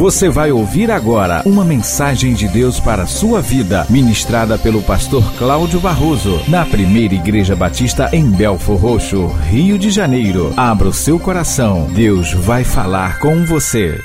Você vai ouvir agora uma mensagem de Deus para a sua vida, ministrada pelo pastor Cláudio Barroso, na primeira Igreja Batista em Belfor Roxo, Rio de Janeiro. Abra o seu coração, Deus vai falar com você.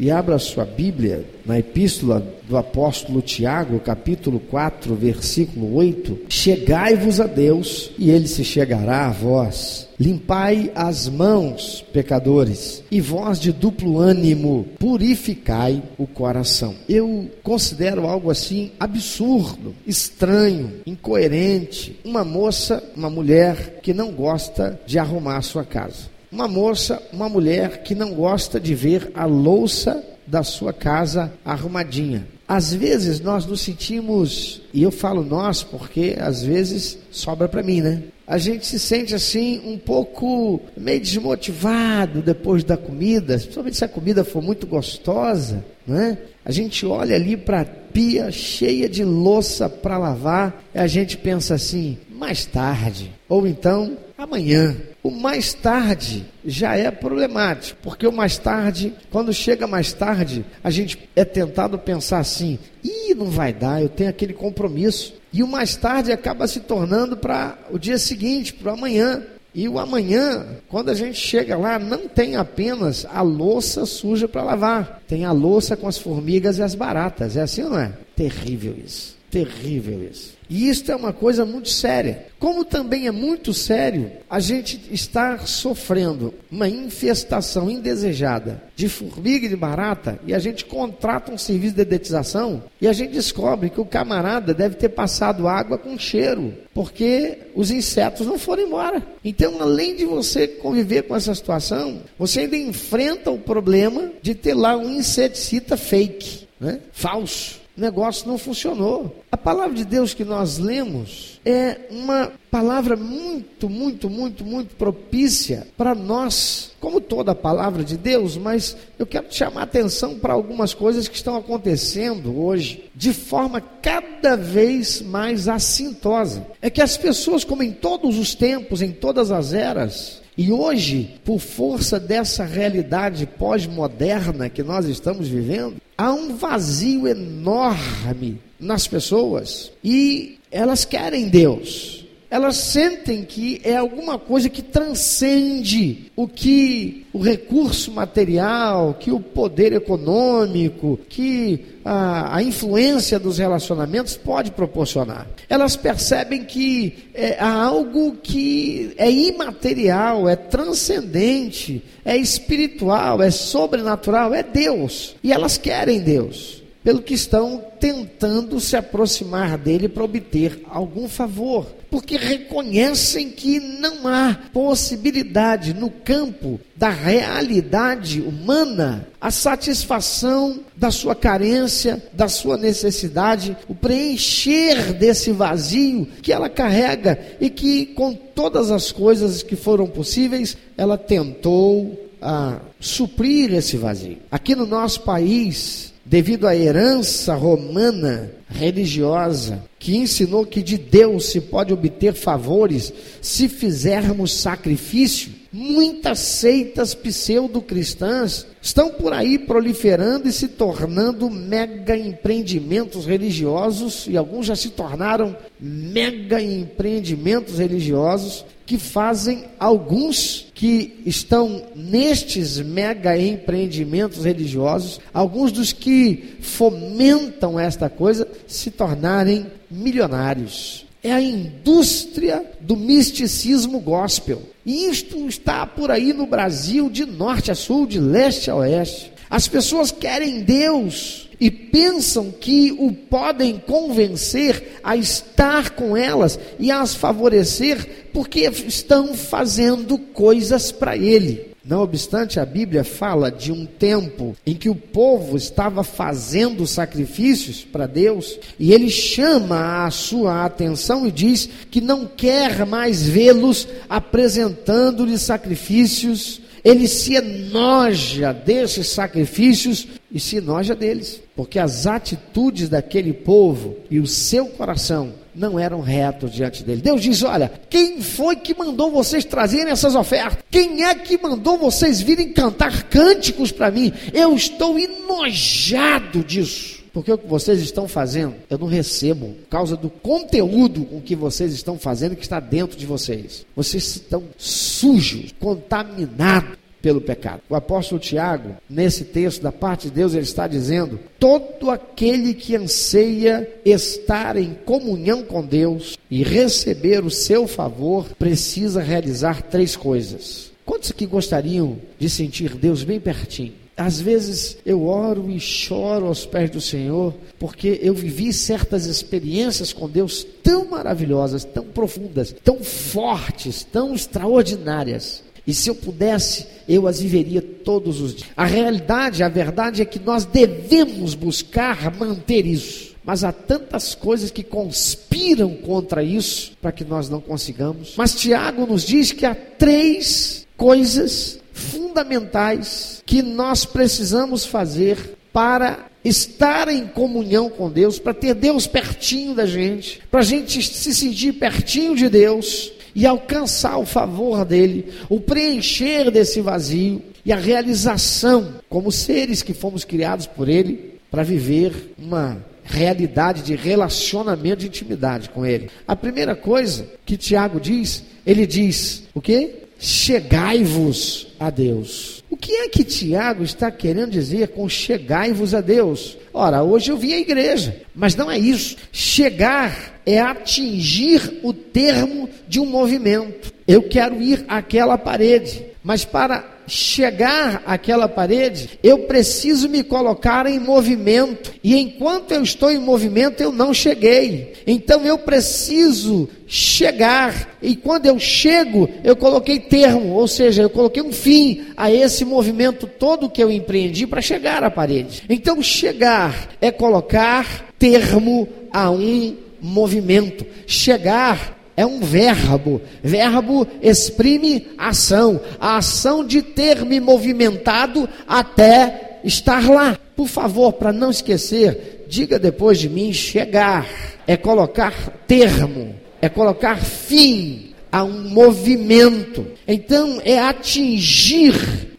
E abra sua Bíblia na epístola do apóstolo Tiago, capítulo 4, versículo 8: Chegai-vos a Deus, e ele se chegará a vós. Limpai as mãos, pecadores, e vós de duplo ânimo, purificai o coração. Eu considero algo assim absurdo, estranho, incoerente. Uma moça, uma mulher que não gosta de arrumar a sua casa. Uma moça, uma mulher que não gosta de ver a louça da sua casa arrumadinha. Às vezes nós nos sentimos, e eu falo nós porque às vezes sobra para mim, né? A gente se sente assim um pouco meio desmotivado depois da comida, principalmente se a comida for muito gostosa, né? A gente olha ali para a pia cheia de louça para lavar e a gente pensa assim: mais tarde, ou então amanhã. O mais tarde já é problemático, porque o mais tarde, quando chega mais tarde, a gente é tentado pensar assim: ih, não vai dar, eu tenho aquele compromisso. E o mais tarde acaba se tornando para o dia seguinte, para o amanhã. E o amanhã, quando a gente chega lá, não tem apenas a louça suja para lavar, tem a louça com as formigas e as baratas. É assim não é? Terrível isso. Terrível isso. E isto é uma coisa muito séria. Como também é muito sério a gente estar sofrendo uma infestação indesejada de formiga e de barata e a gente contrata um serviço de dedetização e a gente descobre que o camarada deve ter passado água com cheiro, porque os insetos não foram embora. Então, além de você conviver com essa situação, você ainda enfrenta o problema de ter lá um inseticida fake, né? falso negócio não funcionou. A palavra de Deus que nós lemos é uma palavra muito, muito, muito, muito propícia para nós, como toda a palavra de Deus, mas eu quero te chamar a atenção para algumas coisas que estão acontecendo hoje de forma cada vez mais assintosa. É que as pessoas, como em todos os tempos, em todas as eras, e hoje, por força dessa realidade pós-moderna que nós estamos vivendo, há um vazio enorme nas pessoas e elas querem Deus elas sentem que é alguma coisa que transcende o que o recurso material, que o poder econômico, que a, a influência dos relacionamentos pode proporcionar. Elas percebem que é, há algo que é imaterial, é transcendente, é espiritual, é sobrenatural, é Deus. E elas querem Deus pelo que estão tentando se aproximar dele para obter algum favor, porque reconhecem que não há possibilidade no campo da realidade humana a satisfação da sua carência, da sua necessidade, o preencher desse vazio que ela carrega e que com todas as coisas que foram possíveis, ela tentou a ah, suprir esse vazio. Aqui no nosso país, devido à herança romana religiosa, que ensinou que de Deus se pode obter favores se fizermos sacrifício, muitas seitas pseudo-cristãs estão por aí proliferando e se tornando mega empreendimentos religiosos, e alguns já se tornaram mega empreendimentos religiosos que fazem alguns que estão nestes mega empreendimentos religiosos, alguns dos que fomentam esta coisa, se tornarem milionários. É a indústria do misticismo gospel. E isto está por aí no Brasil, de norte a sul, de leste a oeste. As pessoas querem Deus, e pensam que o podem convencer a estar com elas e as favorecer porque estão fazendo coisas para ele. Não obstante, a Bíblia fala de um tempo em que o povo estava fazendo sacrifícios para Deus, e ele chama a sua atenção e diz que não quer mais vê-los apresentando-lhe sacrifícios ele se enoja desses sacrifícios e se enoja deles, porque as atitudes daquele povo e o seu coração não eram retos diante dele. Deus diz: Olha, quem foi que mandou vocês trazerem essas ofertas? Quem é que mandou vocês virem cantar cânticos para mim? Eu estou enojado disso. Porque o que vocês estão fazendo, eu não recebo, por causa do conteúdo com que vocês estão fazendo que está dentro de vocês. Vocês estão sujos, contaminados pelo pecado. O apóstolo Tiago, nesse texto da parte de Deus, ele está dizendo: todo aquele que anseia estar em comunhão com Deus e receber o seu favor, precisa realizar três coisas. Quantos que gostariam de sentir Deus bem pertinho? Às vezes eu oro e choro aos pés do Senhor, porque eu vivi certas experiências com Deus tão maravilhosas, tão profundas, tão fortes, tão extraordinárias. E se eu pudesse, eu as viveria todos os dias. A realidade, a verdade é que nós devemos buscar manter isso. Mas há tantas coisas que conspiram contra isso para que nós não consigamos. Mas Tiago nos diz que há três coisas fundamentais que nós precisamos fazer para estar em comunhão com Deus, para ter Deus pertinho da gente, para a gente se sentir pertinho de Deus e alcançar o favor dele, o preencher desse vazio e a realização como seres que fomos criados por ele para viver uma realidade de relacionamento de intimidade com ele. A primeira coisa que Tiago diz, ele diz o que? Chegai-vos a Deus. O que é que Tiago está querendo dizer com chegai-vos a Deus? Ora, hoje eu vim à igreja, mas não é isso. Chegar é atingir o termo de um movimento. Eu quero ir àquela parede, mas para chegar àquela parede, eu preciso me colocar em movimento. E enquanto eu estou em movimento, eu não cheguei. Então eu preciso chegar. E quando eu chego, eu coloquei termo, ou seja, eu coloquei um fim a esse movimento todo que eu empreendi para chegar à parede. Então chegar é colocar termo a um movimento. Chegar é um verbo. Verbo exprime ação. A ação de ter me movimentado até estar lá. Por favor, para não esquecer, diga depois de mim: chegar é colocar termo, é colocar fim a um movimento. Então, é atingir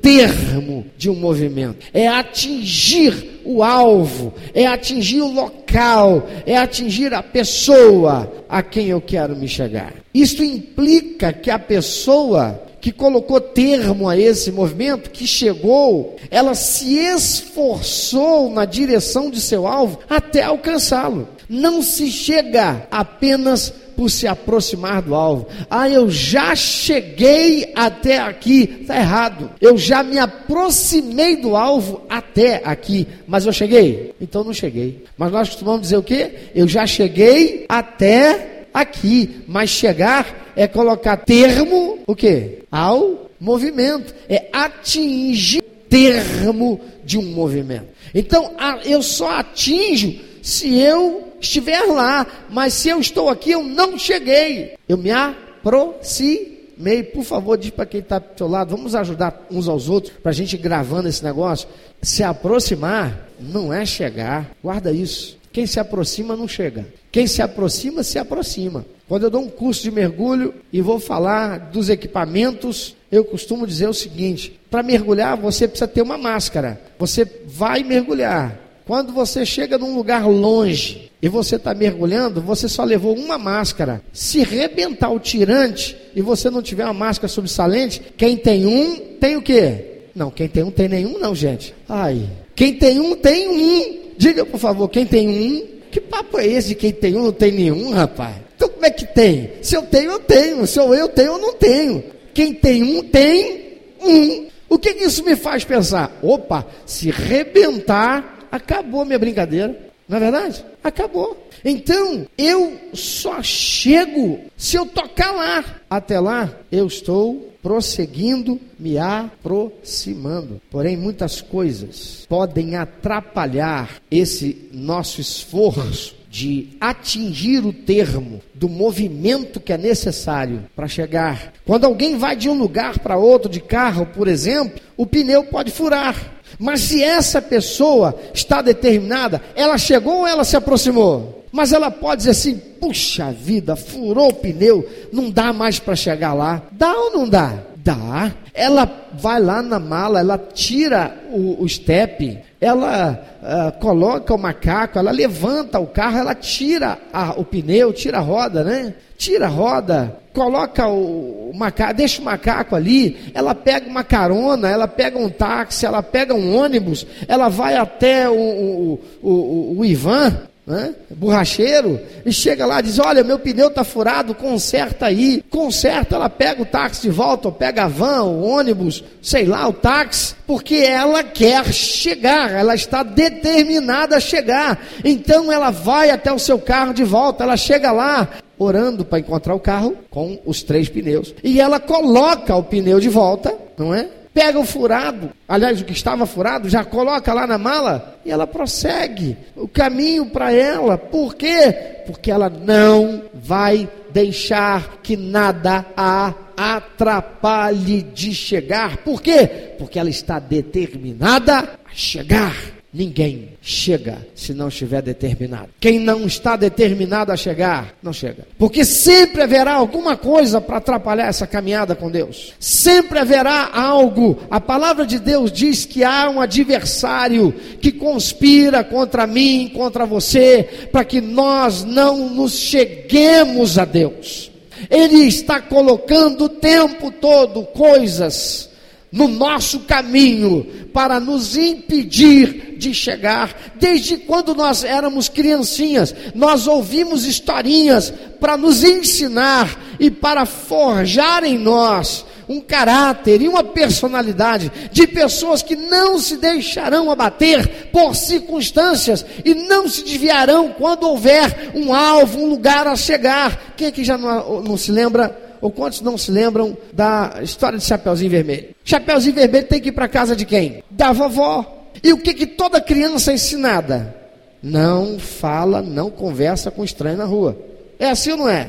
termo de um movimento, é atingir o alvo, é atingir o local, é atingir a pessoa a quem eu quero me chegar. Isso implica que a pessoa que colocou termo a esse movimento, que chegou, ela se esforçou na direção de seu alvo até alcançá-lo. Não se chega apenas por se aproximar do alvo. Ah, eu já cheguei até aqui. Está errado. Eu já me aproximei do alvo até aqui. Mas eu cheguei? Então não cheguei. Mas nós costumamos dizer o quê? Eu já cheguei até aqui. Mas chegar é colocar termo, o quê? Ao movimento. É atingir termo de um movimento. Então, eu só atinjo se eu estiver lá, mas se eu estou aqui, eu não cheguei. Eu me aproximei. Por favor, diz para quem está do seu lado, vamos ajudar uns aos outros para a gente gravando esse negócio. Se aproximar não é chegar. Guarda isso. Quem se aproxima não chega. Quem se aproxima, se aproxima. Quando eu dou um curso de mergulho e vou falar dos equipamentos, eu costumo dizer o seguinte: para mergulhar você precisa ter uma máscara. Você vai mergulhar. Quando você chega num lugar longe e você está mergulhando, você só levou uma máscara. Se rebentar o tirante e você não tiver uma máscara subsalente, quem tem um, tem o quê? Não, quem tem um tem nenhum, não, gente. Ai, quem tem um, tem um. Diga, por favor, quem tem um? Que papo é esse de quem tem um, não tem nenhum, rapaz? Então como é que tem? Se eu tenho, eu tenho. Se eu, eu tenho, eu não tenho. Quem tem um, tem um. O que, que isso me faz pensar? Opa, se rebentar acabou minha brincadeira. Não é verdade? Acabou. Então, eu só chego se eu tocar lá. Até lá, eu estou prosseguindo, me aproximando. Porém, muitas coisas podem atrapalhar esse nosso esforço de atingir o termo do movimento que é necessário para chegar. Quando alguém vai de um lugar para outro de carro, por exemplo, o pneu pode furar. Mas se essa pessoa está determinada, ela chegou ou ela se aproximou? Mas ela pode dizer assim: puxa vida, furou o pneu, não dá mais para chegar lá. Dá ou não dá? Dá. Ela vai lá na mala, ela tira o, o step, ela uh, coloca o macaco, ela levanta o carro, ela tira a, o pneu, tira a roda, né? Tira a roda, coloca o, o macaco, deixa o macaco ali, ela pega uma carona, ela pega um táxi, ela pega um ônibus, ela vai até o, o, o, o Ivan, né? borracheiro, e chega lá e diz: Olha, meu pneu está furado, conserta aí. Conserta, ela pega o táxi de volta, ou pega a van, o ônibus, sei lá, o táxi, porque ela quer chegar, ela está determinada a chegar. Então ela vai até o seu carro de volta, ela chega lá, orando para encontrar o carro com os três pneus. E ela coloca o pneu de volta, não é? Pega o furado, aliás, o que estava furado, já coloca lá na mala e ela prossegue o caminho para ela. Por quê? Porque ela não vai deixar que nada a atrapalhe de chegar. Por quê? Porque ela está determinada a chegar. Ninguém chega se não estiver determinado. Quem não está determinado a chegar, não chega. Porque sempre haverá alguma coisa para atrapalhar essa caminhada com Deus. Sempre haverá algo. A palavra de Deus diz que há um adversário que conspira contra mim, contra você, para que nós não nos cheguemos a Deus. Ele está colocando o tempo todo coisas no nosso caminho para nos impedir de chegar. Desde quando nós éramos criancinhas, nós ouvimos historinhas para nos ensinar e para forjar em nós um caráter e uma personalidade de pessoas que não se deixarão abater por circunstâncias e não se desviarão quando houver um alvo, um lugar a chegar. Quem aqui já não, não se lembra? Ou quantos não se lembram da história de Chapeuzinho Vermelho? Chapeuzinho Vermelho tem que ir para casa de quem? Da vovó. E o que, que toda criança é ensinada? Não fala, não conversa com estranho na rua. É assim ou não é?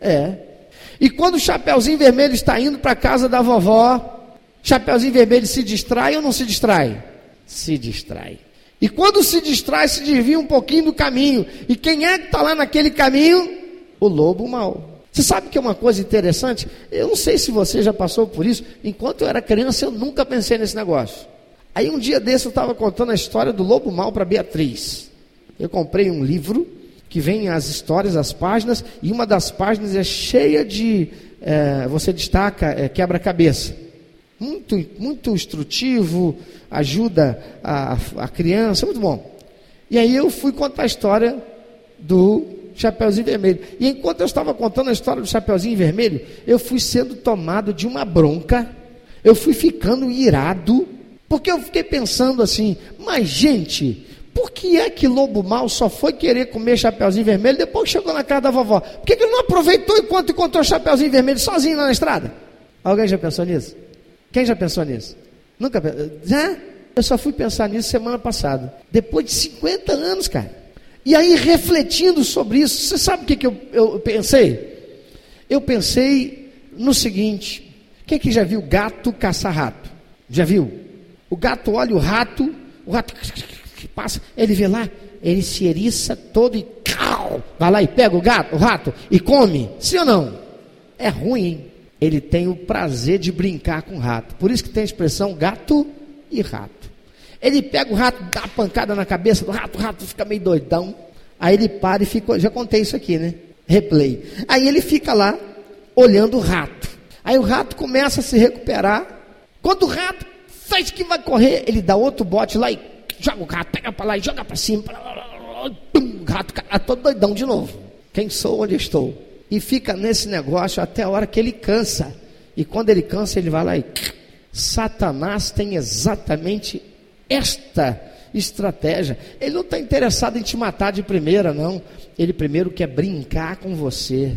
É. E quando o Chapeuzinho Vermelho está indo para casa da vovó, Chapeuzinho Vermelho se distrai ou não se distrai? Se distrai. E quando se distrai, se desvia um pouquinho do caminho. E quem é que está lá naquele caminho? O lobo mau. Você sabe que é uma coisa interessante? Eu não sei se você já passou por isso. Enquanto eu era criança, eu nunca pensei nesse negócio. Aí um dia desse eu estava contando a história do lobo mal para Beatriz. Eu comprei um livro que vem as histórias, as páginas, e uma das páginas é cheia de. É, você destaca é, quebra-cabeça. Muito, muito instrutivo, ajuda a, a criança, muito bom. E aí eu fui contar a história do Chapeuzinho Vermelho. E enquanto eu estava contando a história do Chapeuzinho Vermelho, eu fui sendo tomado de uma bronca, eu fui ficando irado, porque eu fiquei pensando assim: mas gente, por que é que Lobo Mal só foi querer comer Chapeuzinho Vermelho depois que chegou na casa da vovó? Por que, que ele não aproveitou enquanto encontrou Chapeuzinho Vermelho sozinho lá na estrada? Alguém já pensou nisso? Quem já pensou nisso? Nunca pensou? Eu só fui pensar nisso semana passada. Depois de 50 anos, cara. E aí, refletindo sobre isso, você sabe o que, que eu, eu pensei? Eu pensei no seguinte: quem que já viu gato caçar rato? Já viu? O gato olha o rato, o rato passa, ele vê lá, ele se eriça todo e vai lá e pega o gato, o rato e come. Sim ou não? É ruim, hein? Ele tem o prazer de brincar com o rato. Por isso que tem a expressão gato e rato. Ele pega o rato, dá uma pancada na cabeça do rato, o rato fica meio doidão. Aí ele para e fica. Já contei isso aqui, né? Replay. Aí ele fica lá, olhando o rato. Aí o rato começa a se recuperar. Quando o rato faz que vai correr, ele dá outro bote lá e joga o rato, pega para lá e joga para cima. Pum, o rato cai todo doidão de novo. Quem sou, onde estou? E fica nesse negócio até a hora que ele cansa. E quando ele cansa, ele vai lá e. Satanás tem exatamente esta estratégia. Ele não está interessado em te matar de primeira, não. Ele primeiro quer brincar com você.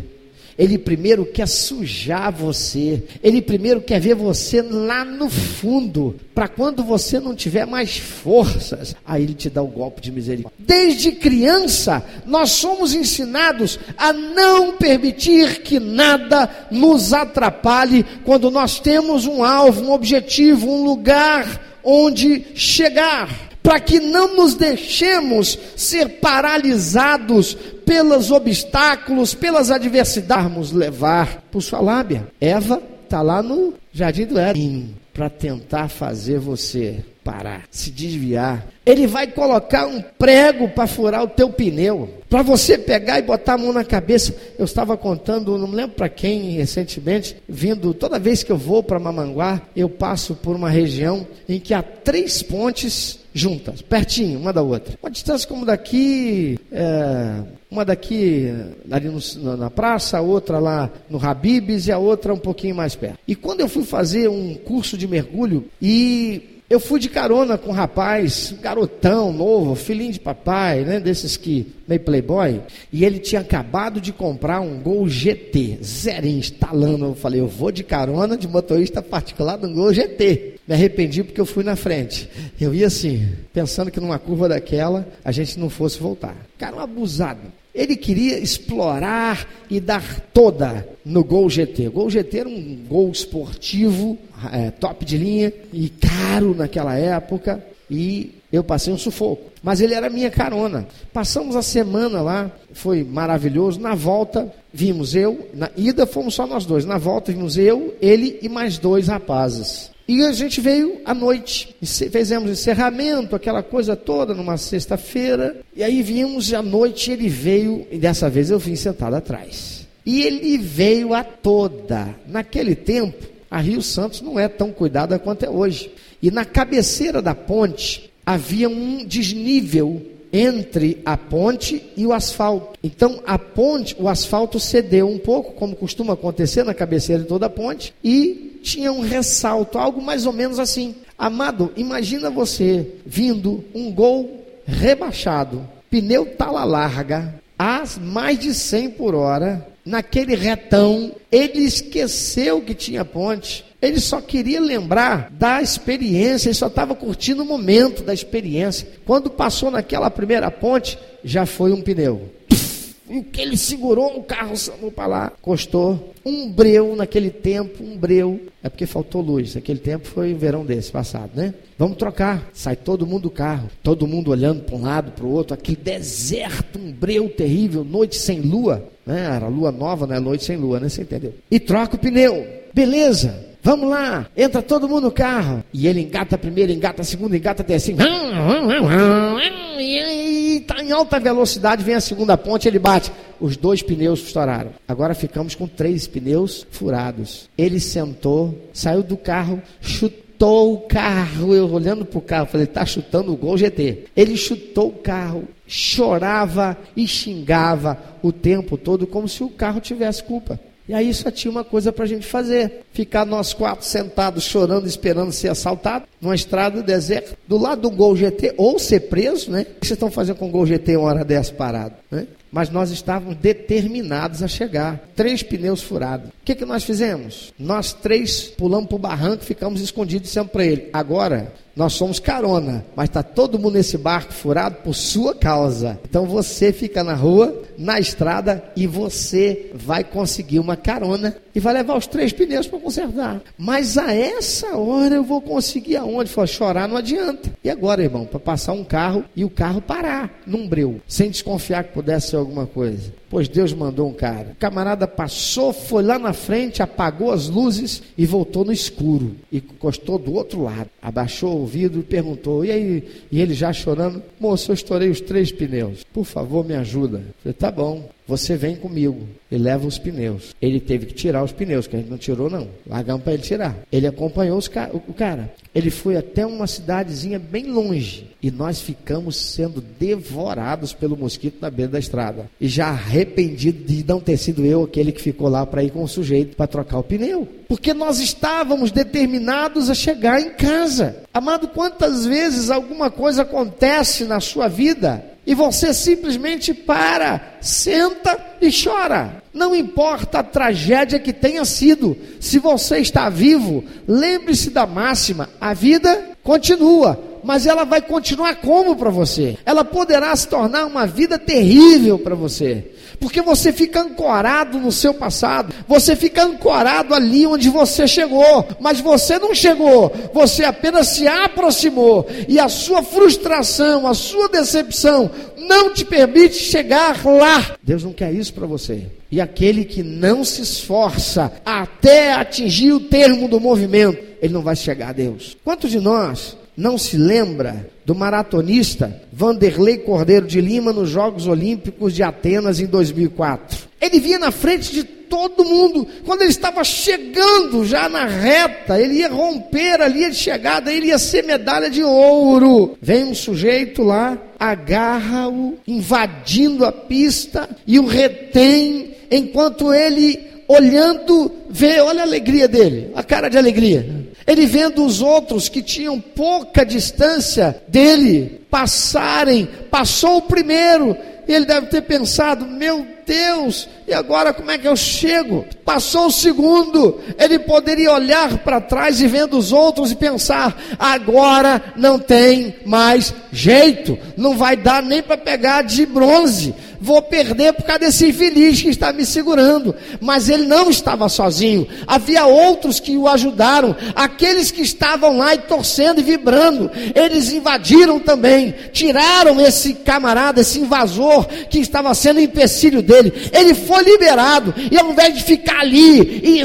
Ele primeiro quer sujar você. Ele primeiro quer ver você lá no fundo. Para quando você não tiver mais forças, aí ele te dá o golpe de misericórdia. Desde criança, nós somos ensinados a não permitir que nada nos atrapalhe quando nós temos um alvo, um objetivo, um lugar onde chegar. para que não nos deixemos ser paralisados pelos obstáculos, pelas adversidades, levar por sua lábia. Eva está lá no jardim do Éden para tentar fazer você parar, se desviar. Ele vai colocar um prego para furar o teu pneu, para você pegar e botar a mão na cabeça. Eu estava contando, não lembro para quem recentemente, vindo toda vez que eu vou para Mamanguá, eu passo por uma região em que há três pontes juntas, pertinho, uma da outra. Uma distância como daqui, é, uma daqui ali no, na praça, a outra lá no Habibs e a outra um pouquinho mais perto. E quando eu fui fazer um curso de mergulho e eu fui de carona com um rapaz, garotão, novo, filhinho de papai, né? Desses que meio playboy. E ele tinha acabado de comprar um Gol GT, zerinho, instalando. Eu falei, eu vou de carona de motorista particular do Gol GT. Me arrependi porque eu fui na frente. Eu ia assim, pensando que numa curva daquela a gente não fosse voltar. Cara, um abusado. Ele queria explorar e dar toda no Gol GT. O Gol GT era um gol esportivo, é, top de linha e caro naquela época. E eu passei um sufoco. Mas ele era minha carona. Passamos a semana lá, foi maravilhoso. Na volta, vimos eu, na ida fomos só nós dois. Na volta, vimos eu, ele e mais dois rapazes. E a gente veio à noite, fizemos encerramento, aquela coisa toda, numa sexta-feira. E aí vimos à noite, ele veio, e dessa vez eu vim sentado atrás. E ele veio a toda. Naquele tempo, a Rio Santos não é tão cuidada quanto é hoje. E na cabeceira da ponte havia um desnível entre a ponte e o asfalto. Então a ponte, o asfalto cedeu um pouco, como costuma acontecer na cabeceira de toda a ponte, e tinha um ressalto, algo mais ou menos assim. Amado, imagina você vindo um gol rebaixado, pneu tala larga, a mais de 100 por hora, naquele retão, ele esqueceu que tinha ponte. Ele só queria lembrar da experiência, ele só estava curtindo o momento da experiência. Quando passou naquela primeira ponte, já foi um pneu. E que ele segurou o carro para lá, custou um breu naquele tempo, um breu. É porque faltou luz. Aquele tempo foi um verão desse passado, né? Vamos trocar. Sai todo mundo do carro, todo mundo olhando para um lado, para o outro. Aquele deserto, um breu terrível, noite sem lua. Né? Era lua nova, não é noite sem lua, né? Você entendeu? E troca o pneu. Beleza. Vamos lá, entra todo mundo no carro. E ele engata a primeira, engata a segunda, engata a terceira. E está em alta velocidade, vem a segunda ponte, ele bate. Os dois pneus estouraram. Agora ficamos com três pneus furados. Ele sentou, saiu do carro, chutou o carro. Eu olhando para o carro, falei, está chutando o Gol GT. Ele chutou o carro, chorava e xingava o tempo todo, como se o carro tivesse culpa. E aí só tinha uma coisa para a gente fazer: ficar nós quatro sentados chorando, esperando ser assaltado, numa estrada deserta, do lado do Gol GT, ou ser preso, né? O que vocês estão fazendo com o Gol GT uma hora dessa parado? Né? Mas nós estávamos determinados a chegar. Três pneus furados. O que, que nós fizemos? Nós três pulamos para o barranco, ficamos escondidos sempre para ele. Agora, nós somos carona, mas está todo mundo nesse barco furado por sua causa. Então você fica na rua, na estrada, e você vai conseguir uma carona e vai levar os três pneus para consertar. Mas a essa hora eu vou conseguir aonde? Falou, chorar não adianta. E agora, irmão, para passar um carro e o carro parar num breu, sem desconfiar que pudesse ser alguma coisa. Pois Deus mandou um cara. O camarada passou, foi lá na frente, apagou as luzes e voltou no escuro. E encostou do outro lado. Abaixou o vidro e perguntou: E aí? E ele já chorando: Moço, eu estourei os três pneus. Por favor, me ajuda. Eu falei: Tá bom. Você vem comigo e leva os pneus. Ele teve que tirar os pneus, que a gente não tirou, não. Largamos para ele tirar. Ele acompanhou ca o cara. Ele foi até uma cidadezinha bem longe. E nós ficamos sendo devorados pelo mosquito na beira da estrada. E já arrependido de não ter sido eu aquele que ficou lá para ir com o sujeito para trocar o pneu. Porque nós estávamos determinados a chegar em casa. Amado, quantas vezes alguma coisa acontece na sua vida e você simplesmente para, senta e chora. Não importa a tragédia que tenha sido, se você está vivo, lembre-se da máxima: a vida continua. mas ela vai continuar como para você? Ela poderá se tornar uma vida terrível para você. Porque você fica ancorado no seu passado, você fica ancorado ali onde você chegou, mas você não chegou, você apenas se aproximou, e a sua frustração, a sua decepção não te permite chegar lá. Deus não quer isso para você. E aquele que não se esforça até atingir o termo do movimento, ele não vai chegar a Deus. Quantos de nós não se lembra do maratonista Vanderlei Cordeiro de Lima nos Jogos Olímpicos de Atenas em 2004. Ele vinha na frente de todo mundo. Quando ele estava chegando já na reta, ele ia romper a linha de chegada, ele ia ser medalha de ouro. Vem um sujeito lá, agarra-o, invadindo a pista e o retém, enquanto ele, olhando, vê, olha a alegria dele, a cara de alegria. Ele vendo os outros que tinham pouca distância dele passarem, passou o primeiro, ele deve ter pensado: meu Deus, e agora como é que eu chego? Passou o segundo, ele poderia olhar para trás e vendo os outros e pensar: agora não tem mais jeito, não vai dar nem para pegar de bronze, vou perder por causa desse infeliz que está me segurando. Mas ele não estava sozinho, havia outros que o ajudaram, aqueles que estavam lá e torcendo e vibrando, eles invadiram também, tiraram esse camarada, esse invasor que estava sendo empecilho dele, ele foi liberado, e ao invés de ficar ali e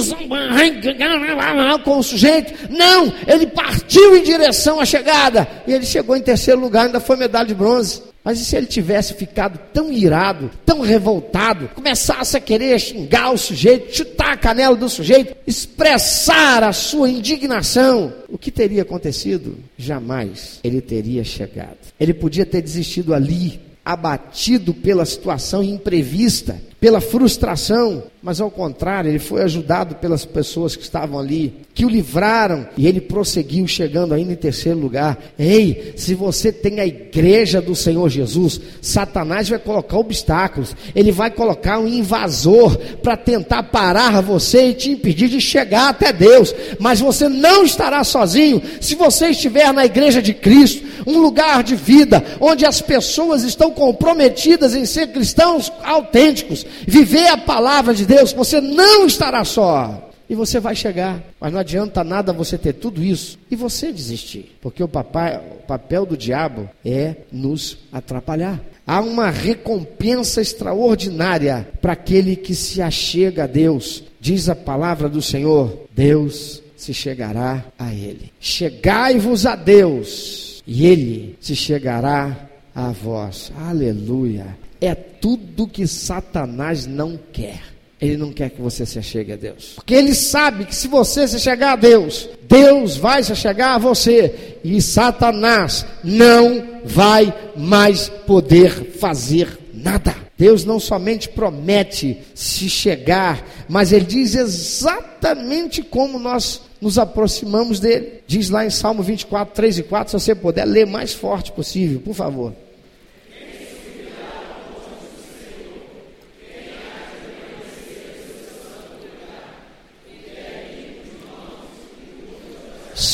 com o sujeito, não, ele partiu em direção à chegada, e ele chegou em terceiro lugar, ainda foi medalha de bronze. Mas e se ele tivesse ficado tão irado, tão revoltado, começasse a querer xingar o sujeito, chutar a canela do sujeito, expressar a sua indignação, o que teria acontecido? Jamais ele teria chegado. Ele podia ter desistido ali, abatido pela situação imprevista, pela frustração, mas ao contrário, ele foi ajudado pelas pessoas que estavam ali, que o livraram, e ele prosseguiu, chegando ainda em terceiro lugar. Ei, se você tem a igreja do Senhor Jesus, Satanás vai colocar obstáculos, ele vai colocar um invasor para tentar parar você e te impedir de chegar até Deus, mas você não estará sozinho se você estiver na igreja de Cristo, um lugar de vida, onde as pessoas estão comprometidas em ser cristãos autênticos, viver a palavra de Deus, você não estará só. E você vai chegar, mas não adianta nada você ter tudo isso e você desistir, porque o, papai, o papel do diabo é nos atrapalhar. Há uma recompensa extraordinária para aquele que se achega a Deus. Diz a palavra do Senhor: Deus se chegará a ele. Chegai-vos a Deus, e ele se chegará a vós. Aleluia é tudo que Satanás não quer. Ele não quer que você se achegue a Deus. Porque ele sabe que se você se chegar a Deus, Deus vai se chegar a você. E Satanás não vai mais poder fazer nada. Deus não somente promete se chegar, mas ele diz exatamente como nós nos aproximamos dele. Diz lá em Salmo 24, 3 e 4, se você puder ler mais forte possível, por favor.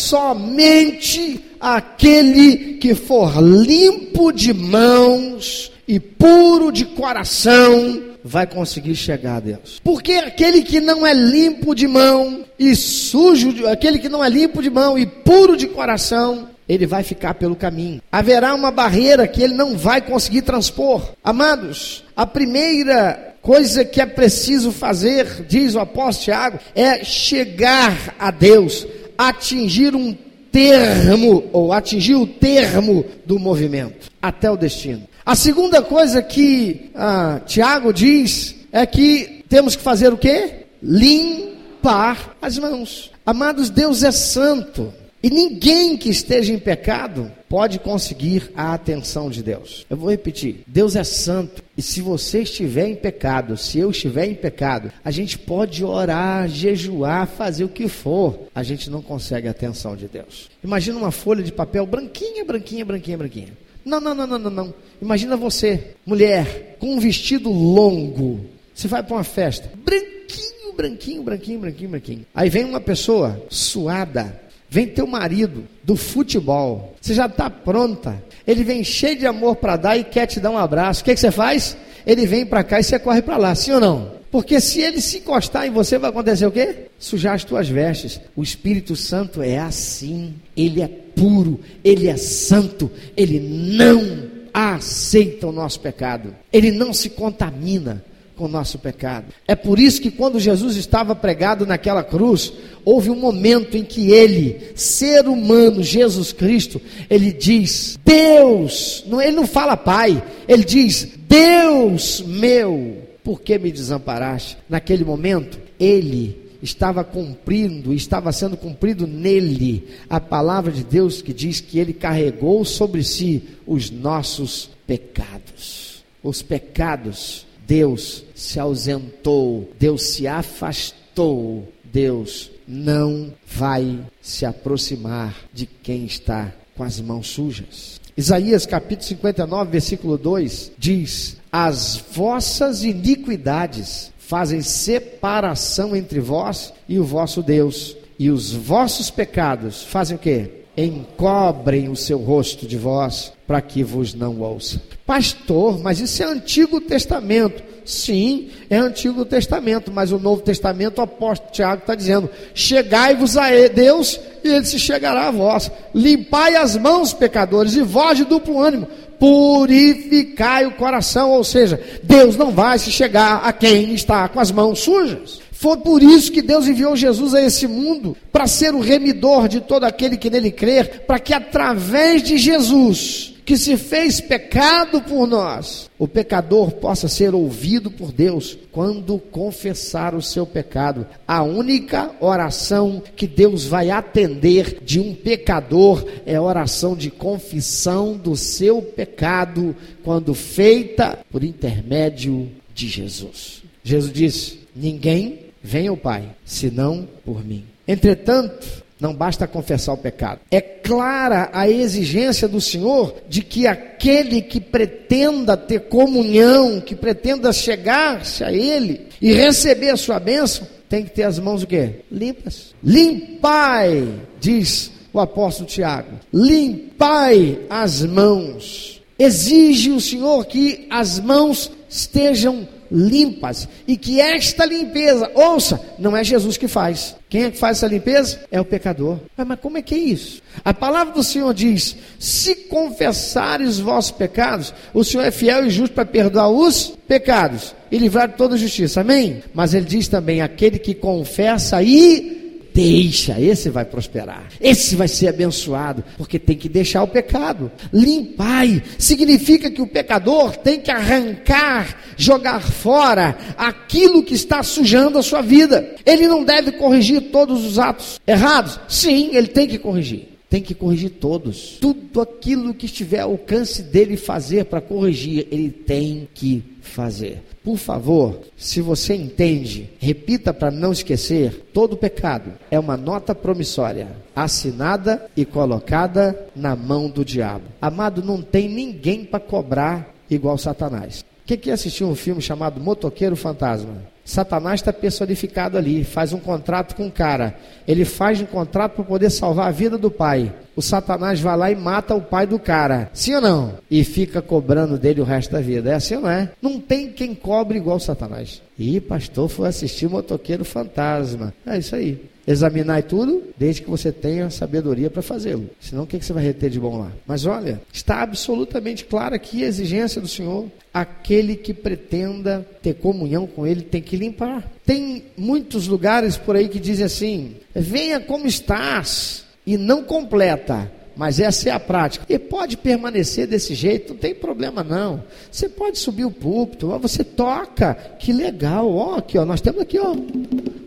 Somente aquele que for limpo de mãos e puro de coração vai conseguir chegar a Deus. Porque aquele que não é limpo de mão e sujo, aquele que não é limpo de mão e puro de coração, ele vai ficar pelo caminho. Haverá uma barreira que ele não vai conseguir transpor. Amados, a primeira coisa que é preciso fazer, diz o apóstolo Tiago, é chegar a Deus atingir um termo, ou atingir o termo do movimento, até o destino. A segunda coisa que ah, Tiago diz é que temos que fazer o quê? Limpar as mãos. Amados, Deus é santo. E ninguém que esteja em pecado pode conseguir a atenção de Deus. Eu vou repetir: Deus é santo. E se você estiver em pecado, se eu estiver em pecado, a gente pode orar, jejuar, fazer o que for. A gente não consegue a atenção de Deus. Imagina uma folha de papel branquinha, branquinha, branquinha, branquinha. Não, não, não, não, não, não. Imagina você, mulher, com um vestido longo. Você vai para uma festa, branquinho, branquinho, branquinho, branquinho, branquinho. Aí vem uma pessoa suada, Vem teu marido do futebol, você já está pronta. Ele vem cheio de amor para dar e quer te dar um abraço. O que, que você faz? Ele vem para cá e você corre para lá, sim ou não? Porque se ele se encostar em você, vai acontecer o quê? Sujar as tuas vestes. O Espírito Santo é assim. Ele é puro, ele é santo, ele não aceita o nosso pecado. Ele não se contamina com o nosso pecado. É por isso que quando Jesus estava pregado naquela cruz, houve um momento em que ele, ser humano, Jesus Cristo, ele diz: Deus, ele não fala Pai, ele diz: Deus meu, por que me desamparaste? Naquele momento, ele estava cumprindo, estava sendo cumprido nele a palavra de Deus que diz que ele carregou sobre si os nossos pecados. Os pecados Deus se ausentou, Deus se afastou, Deus não vai se aproximar de quem está com as mãos sujas. Isaías capítulo 59, versículo 2 diz: As vossas iniquidades fazem separação entre vós e o vosso Deus, e os vossos pecados fazem o quê? Encobrem o seu rosto de vós, para que vos não ouça. Pastor, mas isso é Antigo Testamento. Sim, é Antigo Testamento, mas o Novo Testamento, o apóstolo Tiago está dizendo: chegai-vos a Deus e ele se chegará a vós. Limpai as mãos, pecadores, e vós de duplo ânimo, purificai o coração. Ou seja, Deus não vai se chegar a quem está com as mãos sujas. Foi por isso que Deus enviou Jesus a esse mundo, para ser o remidor de todo aquele que nele crer, para que através de Jesus que se fez pecado por nós, o pecador possa ser ouvido por Deus quando confessar o seu pecado. A única oração que Deus vai atender de um pecador é a oração de confissão do seu pecado, quando feita por intermédio de Jesus. Jesus disse: Ninguém vem ao Pai senão por mim. Entretanto, não basta confessar o pecado. É clara a exigência do Senhor de que aquele que pretenda ter comunhão, que pretenda chegar-se a Ele e receber a sua bênção, tem que ter as mãos o quê? Limpas. Limpai, diz o apóstolo Tiago. Limpai as mãos. Exige o Senhor que as mãos estejam limpas e que esta limpeza, ouça, não é Jesus que faz. Quem é que faz essa limpeza? É o pecador. Mas, mas como é que é isso? A palavra do Senhor diz: se confessares os vossos pecados, o Senhor é fiel e justo para perdoar os pecados e livrar de toda justiça. Amém? Mas ele diz também: aquele que confessa e deixa, esse vai prosperar, esse vai ser abençoado, porque tem que deixar o pecado. Limpai significa que o pecador tem que arrancar, jogar fora aquilo que está sujando a sua vida. Ele não deve corrigir todos os atos errados. Sim, ele tem que corrigir tem que corrigir todos. Tudo aquilo que estiver ao alcance dele fazer para corrigir, ele tem que fazer. Por favor, se você entende, repita para não esquecer: todo pecado é uma nota promissória, assinada e colocada na mão do diabo. Amado, não tem ninguém para cobrar igual Satanás. Quem que assistiu um filme chamado Motoqueiro Fantasma? Satanás está personificado ali, faz um contrato com o cara. Ele faz um contrato para poder salvar a vida do pai. O Satanás vai lá e mata o pai do cara. Sim ou não? E fica cobrando dele o resto da vida. É assim ou não é? Não tem quem cobre igual Satanás. Ih, pastor, foi assistir o Motoqueiro Fantasma. É isso aí. Examinar tudo, desde que você tenha sabedoria para fazê-lo. Senão, o que, que você vai reter de bom lá? Mas olha, está absolutamente clara aqui a exigência do Senhor. Aquele que pretenda ter comunhão com Ele tem que limpar. Tem muitos lugares por aí que dizem assim: venha como estás, e não completa. Mas essa é a prática. E pode permanecer desse jeito, não tem problema não. Você pode subir o púlpito, você toca, que legal, ó, aqui, ó, nós temos aqui, ó.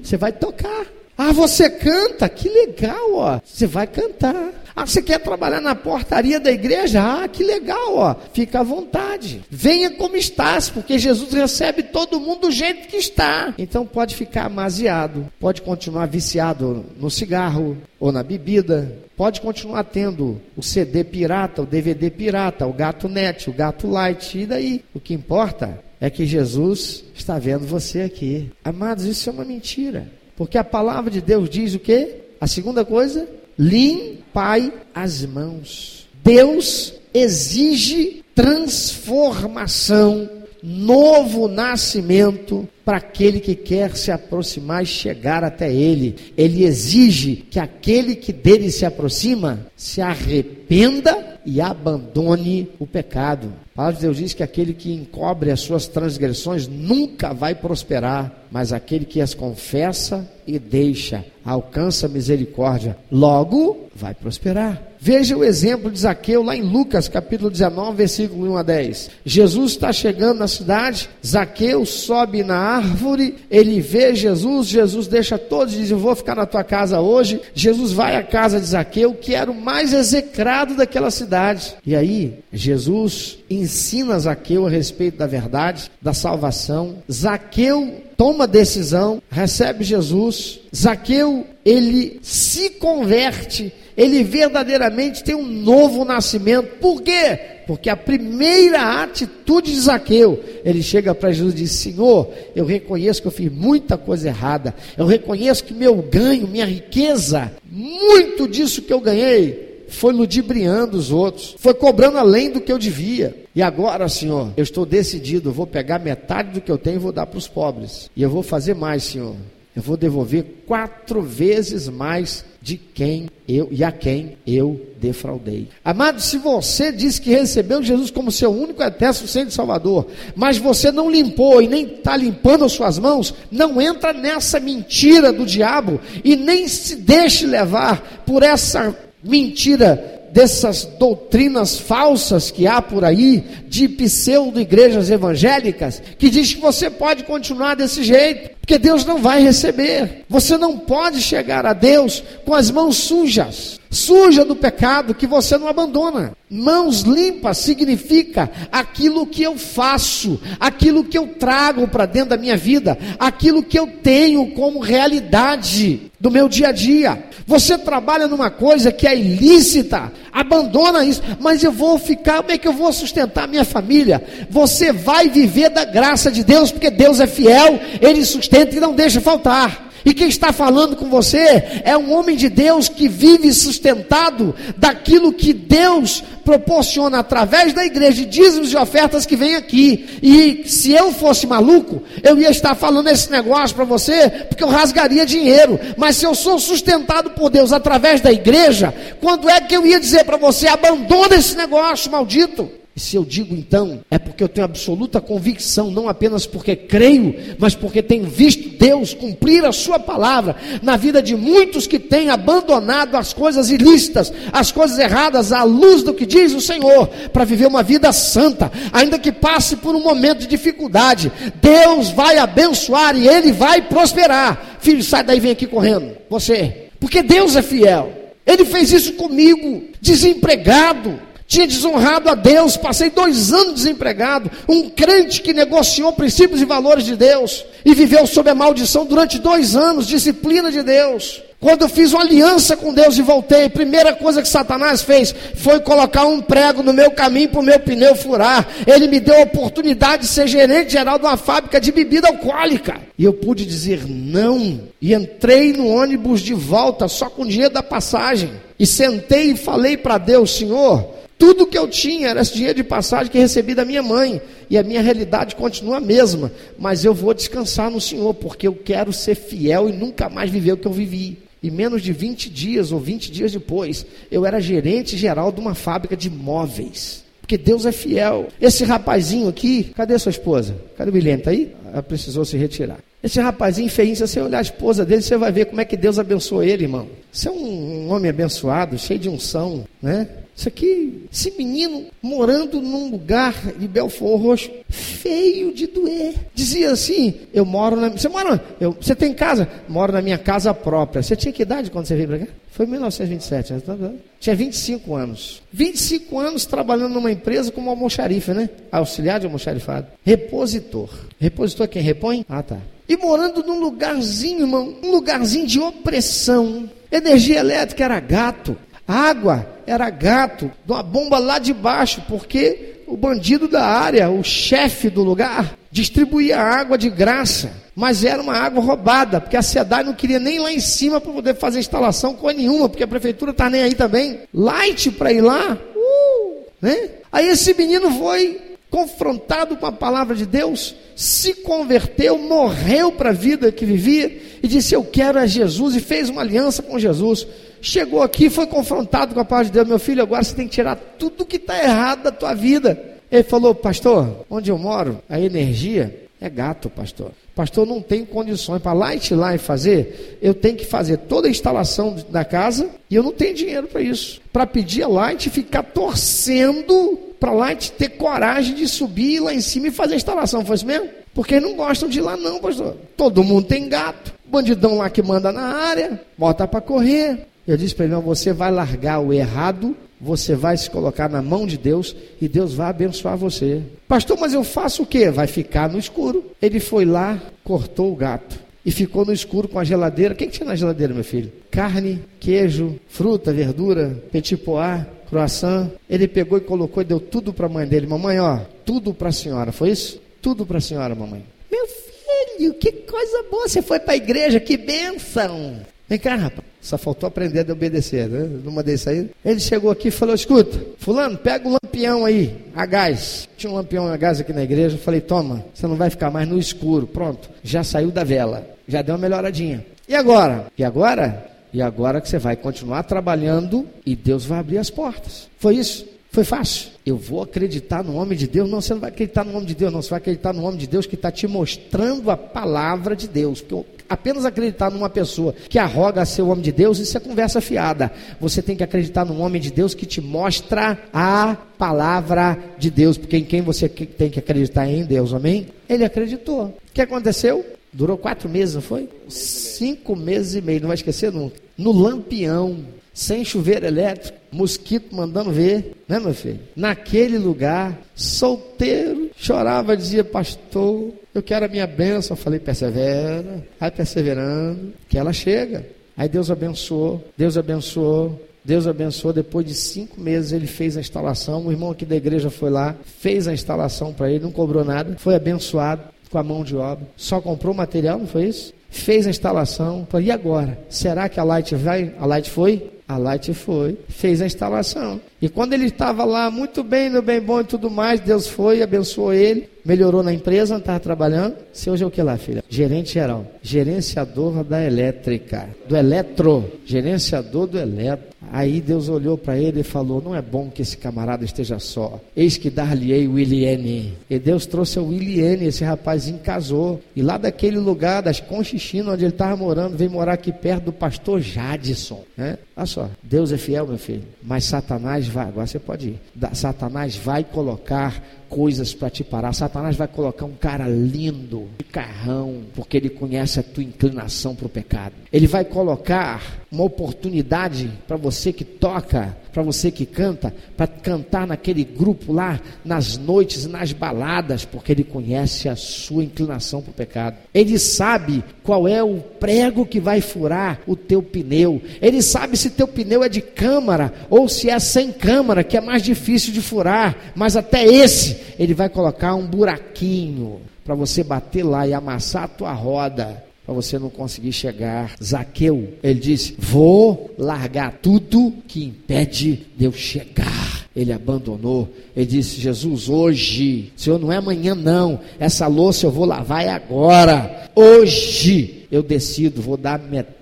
Você vai tocar. Ah, você canta, que legal, ó. Você vai cantar. Ah, você quer trabalhar na portaria da igreja? Ah, que legal, ó. Fica à vontade. Venha como estás, porque Jesus recebe todo mundo do jeito que está. Então pode ficar amaziado, pode continuar viciado no cigarro ou na bebida, pode continuar tendo o CD pirata, o DVD pirata, o gato net, o gato light, e daí? O que importa é que Jesus está vendo você aqui. Amados, isso é uma mentira. Porque a palavra de Deus diz o quê? A segunda coisa, limpai as mãos. Deus exige transformação, novo nascimento para aquele que quer se aproximar e chegar até ele. Ele exige que aquele que dele se aproxima se arrependa e abandone o pecado. A palavra de Deus diz que aquele que encobre as suas transgressões nunca vai prosperar, mas aquele que as confessa e deixa, alcança misericórdia, logo vai prosperar. Veja o exemplo de Zaqueu lá em Lucas, capítulo 19, versículo 1 a 10. Jesus está chegando na cidade, Zaqueu sobe na árvore, ele vê Jesus, Jesus deixa todos e diz: Eu vou ficar na tua casa hoje. Jesus vai à casa de Zaqueu, que era o mais execrado daquela cidade. E aí, Jesus ensina Zaqueu a respeito da verdade, da salvação. Zaqueu toma decisão, recebe Jesus. Zaqueu, ele se converte, ele verdadeiramente tem um novo nascimento. Por quê? Porque a primeira atitude de Zaqueu, ele chega para Jesus e diz: Senhor, eu reconheço que eu fiz muita coisa errada, eu reconheço que meu ganho, minha riqueza, muito disso que eu ganhei, foi ludibriando os outros, foi cobrando além do que eu devia. E agora, Senhor, eu estou decidido, eu vou pegar metade do que eu tenho e vou dar para os pobres. E eu vou fazer mais, Senhor. Eu vou devolver quatro vezes mais de quem eu e a quem eu defraudei. Amado, se você diz que recebeu Jesus como seu único eterno suficiente Salvador, mas você não limpou e nem está limpando as suas mãos, não entra nessa mentira do diabo e nem se deixe levar por essa mentira dessas doutrinas falsas que há por aí, de pseudo-igrejas evangélicas, que diz que você pode continuar desse jeito, porque Deus não vai receber. Você não pode chegar a Deus com as mãos sujas, suja do pecado que você não abandona. Mãos limpas significa aquilo que eu faço, aquilo que eu trago para dentro da minha vida, aquilo que eu tenho como realidade do meu dia a dia. Você trabalha numa coisa que é ilícita, abandona isso, mas eu vou ficar, como é que eu vou sustentar minha família? Você vai viver da graça de Deus, porque Deus é fiel, Ele sustenta e não deixa faltar. E quem está falando com você é um homem de Deus que vive sustentado daquilo que Deus proporciona através da igreja, de dízimos e ofertas que vem aqui. E se eu fosse maluco, eu ia estar falando esse negócio para você, porque eu rasgaria dinheiro. Mas se eu sou sustentado por Deus através da igreja, quando é que eu ia dizer para você, abandona esse negócio maldito? E se eu digo então, é porque eu tenho absoluta convicção, não apenas porque creio, mas porque tenho visto Deus cumprir a Sua palavra na vida de muitos que têm abandonado as coisas ilícitas, as coisas erradas, à luz do que diz o Senhor, para viver uma vida santa, ainda que passe por um momento de dificuldade. Deus vai abençoar e Ele vai prosperar. Filho, sai daí, vem aqui correndo. Você, porque Deus é fiel. Ele fez isso comigo, desempregado tinha desonrado a Deus, passei dois anos desempregado, um crente que negociou princípios e valores de Deus e viveu sob a maldição durante dois anos, disciplina de Deus. Quando eu fiz uma aliança com Deus e voltei, a primeira coisa que Satanás fez foi colocar um prego no meu caminho para o meu pneu furar. Ele me deu a oportunidade de ser gerente geral de uma fábrica de bebida alcoólica. E eu pude dizer não. E entrei no ônibus de volta só com o dinheiro da passagem. E sentei e falei para Deus, Senhor, tudo que eu tinha era esse dinheiro de passagem que recebi da minha mãe. E a minha realidade continua a mesma. Mas eu vou descansar no Senhor, porque eu quero ser fiel e nunca mais viver o que eu vivi. E menos de 20 dias ou 20 dias depois, eu era gerente geral de uma fábrica de móveis. Porque Deus é fiel. Esse rapazinho aqui, cadê sua esposa? Cadê o William? Está aí? Ela precisou se retirar. Esse rapazinho feinho, se você olhar a esposa dele, você vai ver como é que Deus abençoou ele, irmão. Você é um homem abençoado, cheio de unção, né? Isso aqui, esse menino morando num lugar de Belfort Roxo, feio de doer. Dizia assim: Eu moro na. Você mora. Eu, você tem casa? Moro na minha casa própria. Você tinha que idade quando você veio para cá? Foi em 1927, né? Tá tinha 25 anos. 25 anos trabalhando numa empresa como almoxarife, né? Auxiliar de almoxarifado. Repositor. Repositor é quem repõe? Ah, tá. E morando num lugarzinho, irmão, um lugarzinho de opressão. Energia elétrica era gato. Água era gato, de uma bomba lá de baixo, porque o bandido da área, o chefe do lugar, distribuía água de graça, mas era uma água roubada, porque a SEDAI não queria nem lá em cima para poder fazer instalação com nenhuma, porque a prefeitura está nem aí também. Light para ir lá, uh, né? Aí esse menino foi confrontado com a palavra de Deus, se converteu, morreu para a vida que vivia e disse: Eu quero a Jesus, e fez uma aliança com Jesus. Chegou aqui, foi confrontado com a palavra de Deus: Meu filho, agora você tem que tirar tudo que está errado da tua vida. Ele falou: Pastor, onde eu moro, a energia é gato, pastor. Pastor, não tenho condições para lá e lá e fazer. Eu tenho que fazer toda a instalação da casa e eu não tenho dinheiro para isso. Para pedir a Light ficar torcendo para Light ter coragem de subir lá em cima e fazer a instalação. Foi isso mesmo? Porque não gostam de ir lá, não, pastor. Todo mundo tem gato. Bandidão lá que manda na área, bota para correr. Eu disse para ele: não, você vai largar o errado você vai se colocar na mão de Deus e Deus vai abençoar você. Pastor, mas eu faço o quê? Vai ficar no escuro. Ele foi lá, cortou o gato e ficou no escuro com a geladeira. O que, que tinha na geladeira, meu filho? Carne, queijo, fruta, verdura, petit pois, croissant. Ele pegou e colocou e deu tudo para a mãe dele. Mamãe, ó, tudo para a senhora. Foi isso? Tudo para a senhora, mamãe. Meu filho, que coisa boa. Você foi para a igreja, que bênção. Vem cá, rapaz. Só faltou aprender a obedecer, né? Numa desse aí. Ele chegou aqui e falou: escuta, fulano, pega o lampião aí, a gás. Tinha um lampião a gás aqui na igreja. Eu falei, toma, você não vai ficar mais no escuro. Pronto, já saiu da vela. Já deu uma melhoradinha. E agora? E agora? E agora que você vai continuar trabalhando e Deus vai abrir as portas. Foi isso? Foi fácil. Eu vou acreditar no homem de Deus. Não, você não vai acreditar no homem de Deus, não. Você vai acreditar no homem de Deus que está te mostrando a palavra de Deus. Porque apenas acreditar numa pessoa que arroga ser o homem de Deus, isso é conversa fiada. Você tem que acreditar num homem de Deus que te mostra a palavra de Deus, porque em quem você tem que acreditar é em Deus, amém? Ele acreditou. O que aconteceu? Durou quatro meses, não foi? Cinco meses e meio, não vai esquecer nunca. No lampião, sem chuveiro elétrico, mosquito mandando ver, né, meu filho? Naquele lugar, solteiro, chorava, dizia, pastor, eu quero a minha bênção. Eu falei, persevera, vai perseverando, que ela chega. Aí Deus abençoou, Deus abençoou, Deus abençoou. Depois de cinco meses ele fez a instalação. O irmão aqui da igreja foi lá, fez a instalação para ele, não cobrou nada, foi abençoado com a mão de obra. Só comprou material, não foi isso? Fez a instalação. E agora? Será que a Light vai? A Light foi? A Light foi, fez a instalação. E quando ele estava lá, muito bem, no bem bom e tudo mais, Deus foi, abençoou ele, melhorou na empresa, estava trabalhando. Você hoje é o que lá, filha? Gerente geral. Gerenciador da elétrica. Do eletro. Gerenciador do eletro. Aí Deus olhou para ele e falou: Não é bom que esse camarada esteja só. Eis que dar-lhe-ei Williane. E Deus trouxe a Williane, esse rapazinho casou. E lá daquele lugar, das Conchichinas, onde ele estava morando, veio morar aqui perto do pastor Jadson. Né? Olha só, Deus é fiel, meu filho. Mas Satanás vai, agora você pode ir. Satanás vai colocar coisas para te parar. Satanás vai colocar um cara lindo, de carrão, porque ele conhece a tua inclinação para o pecado. Ele vai colocar uma oportunidade para você que toca, para você que canta, para cantar naquele grupo lá, nas noites nas baladas, porque ele conhece a sua inclinação para o pecado. Ele sabe qual é o prego que vai furar o teu pneu. Ele sabe se teu pneu é de câmara ou se é sem câmara, que é mais difícil de furar. Mas até esse, ele vai colocar um buraquinho para você bater lá e amassar a tua roda para você não conseguir chegar. Zaqueu, ele disse: Vou largar tudo que impede de eu chegar. Ele abandonou. Ele disse: Jesus, hoje, Senhor, não é amanhã, não. Essa louça eu vou lavar é agora. Hoje eu decido, vou dar metade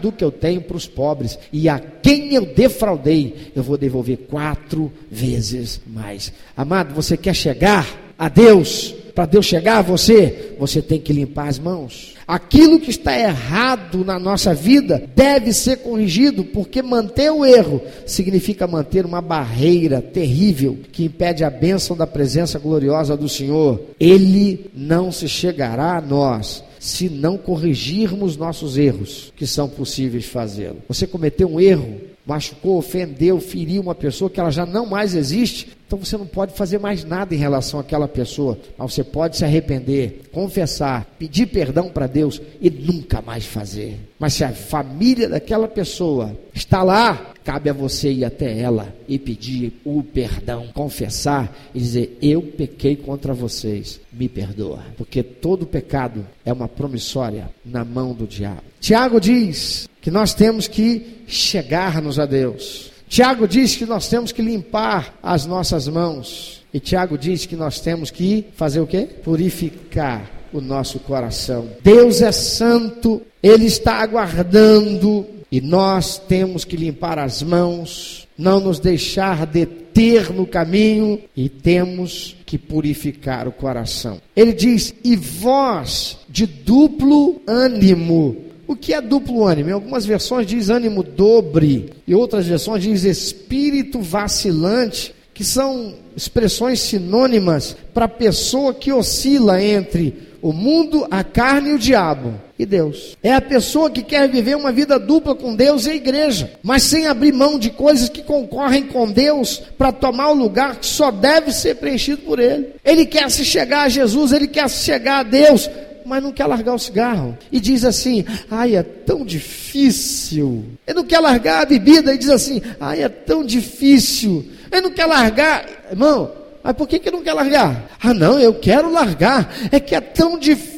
do que eu tenho para os pobres. E a quem eu defraudei, eu vou devolver quatro vezes mais. Amado, você quer chegar a Deus? Para Deus chegar a você, você tem que limpar as mãos. Aquilo que está errado na nossa vida deve ser corrigido, porque manter o erro significa manter uma barreira terrível que impede a bênção da presença gloriosa do Senhor. Ele não se chegará a nós se não corrigirmos nossos erros, que são possíveis fazê-lo. Você cometeu um erro, machucou, ofendeu, feriu uma pessoa que ela já não mais existe, Então você não pode fazer mais nada em relação àquela pessoa, mas você pode se arrepender, confessar, pedir perdão para Deus e nunca mais fazer. Mas se a família daquela pessoa está lá, cabe a você ir até ela e pedir o perdão, confessar e dizer: Eu pequei contra vocês, me perdoa. Porque todo pecado é uma promissória na mão do diabo. Tiago diz que nós temos que chegar-nos a Deus. Tiago diz que nós temos que limpar as nossas mãos. E Tiago diz que nós temos que fazer o quê? Purificar o nosso coração. Deus é santo, Ele está aguardando e nós temos que limpar as mãos, não nos deixar deter no caminho e temos que purificar o coração. Ele diz: E vós de duplo ânimo, o que é duplo ânimo? Em algumas versões diz ânimo dobre, e outras versões diz espírito vacilante, que são expressões sinônimas para a pessoa que oscila entre o mundo, a carne e o diabo e Deus. É a pessoa que quer viver uma vida dupla com Deus e a igreja, mas sem abrir mão de coisas que concorrem com Deus para tomar o lugar que só deve ser preenchido por Ele. Ele quer se chegar a Jesus, ele quer se chegar a Deus, mas não quer largar o cigarro. E diz assim: ai, é tão difícil. Ele não quer largar a bebida e diz assim: ai, é tão difícil. Ele não quer largar, irmão. Mas por que, que não quer largar? Ah, não, eu quero largar. É que é tão difícil.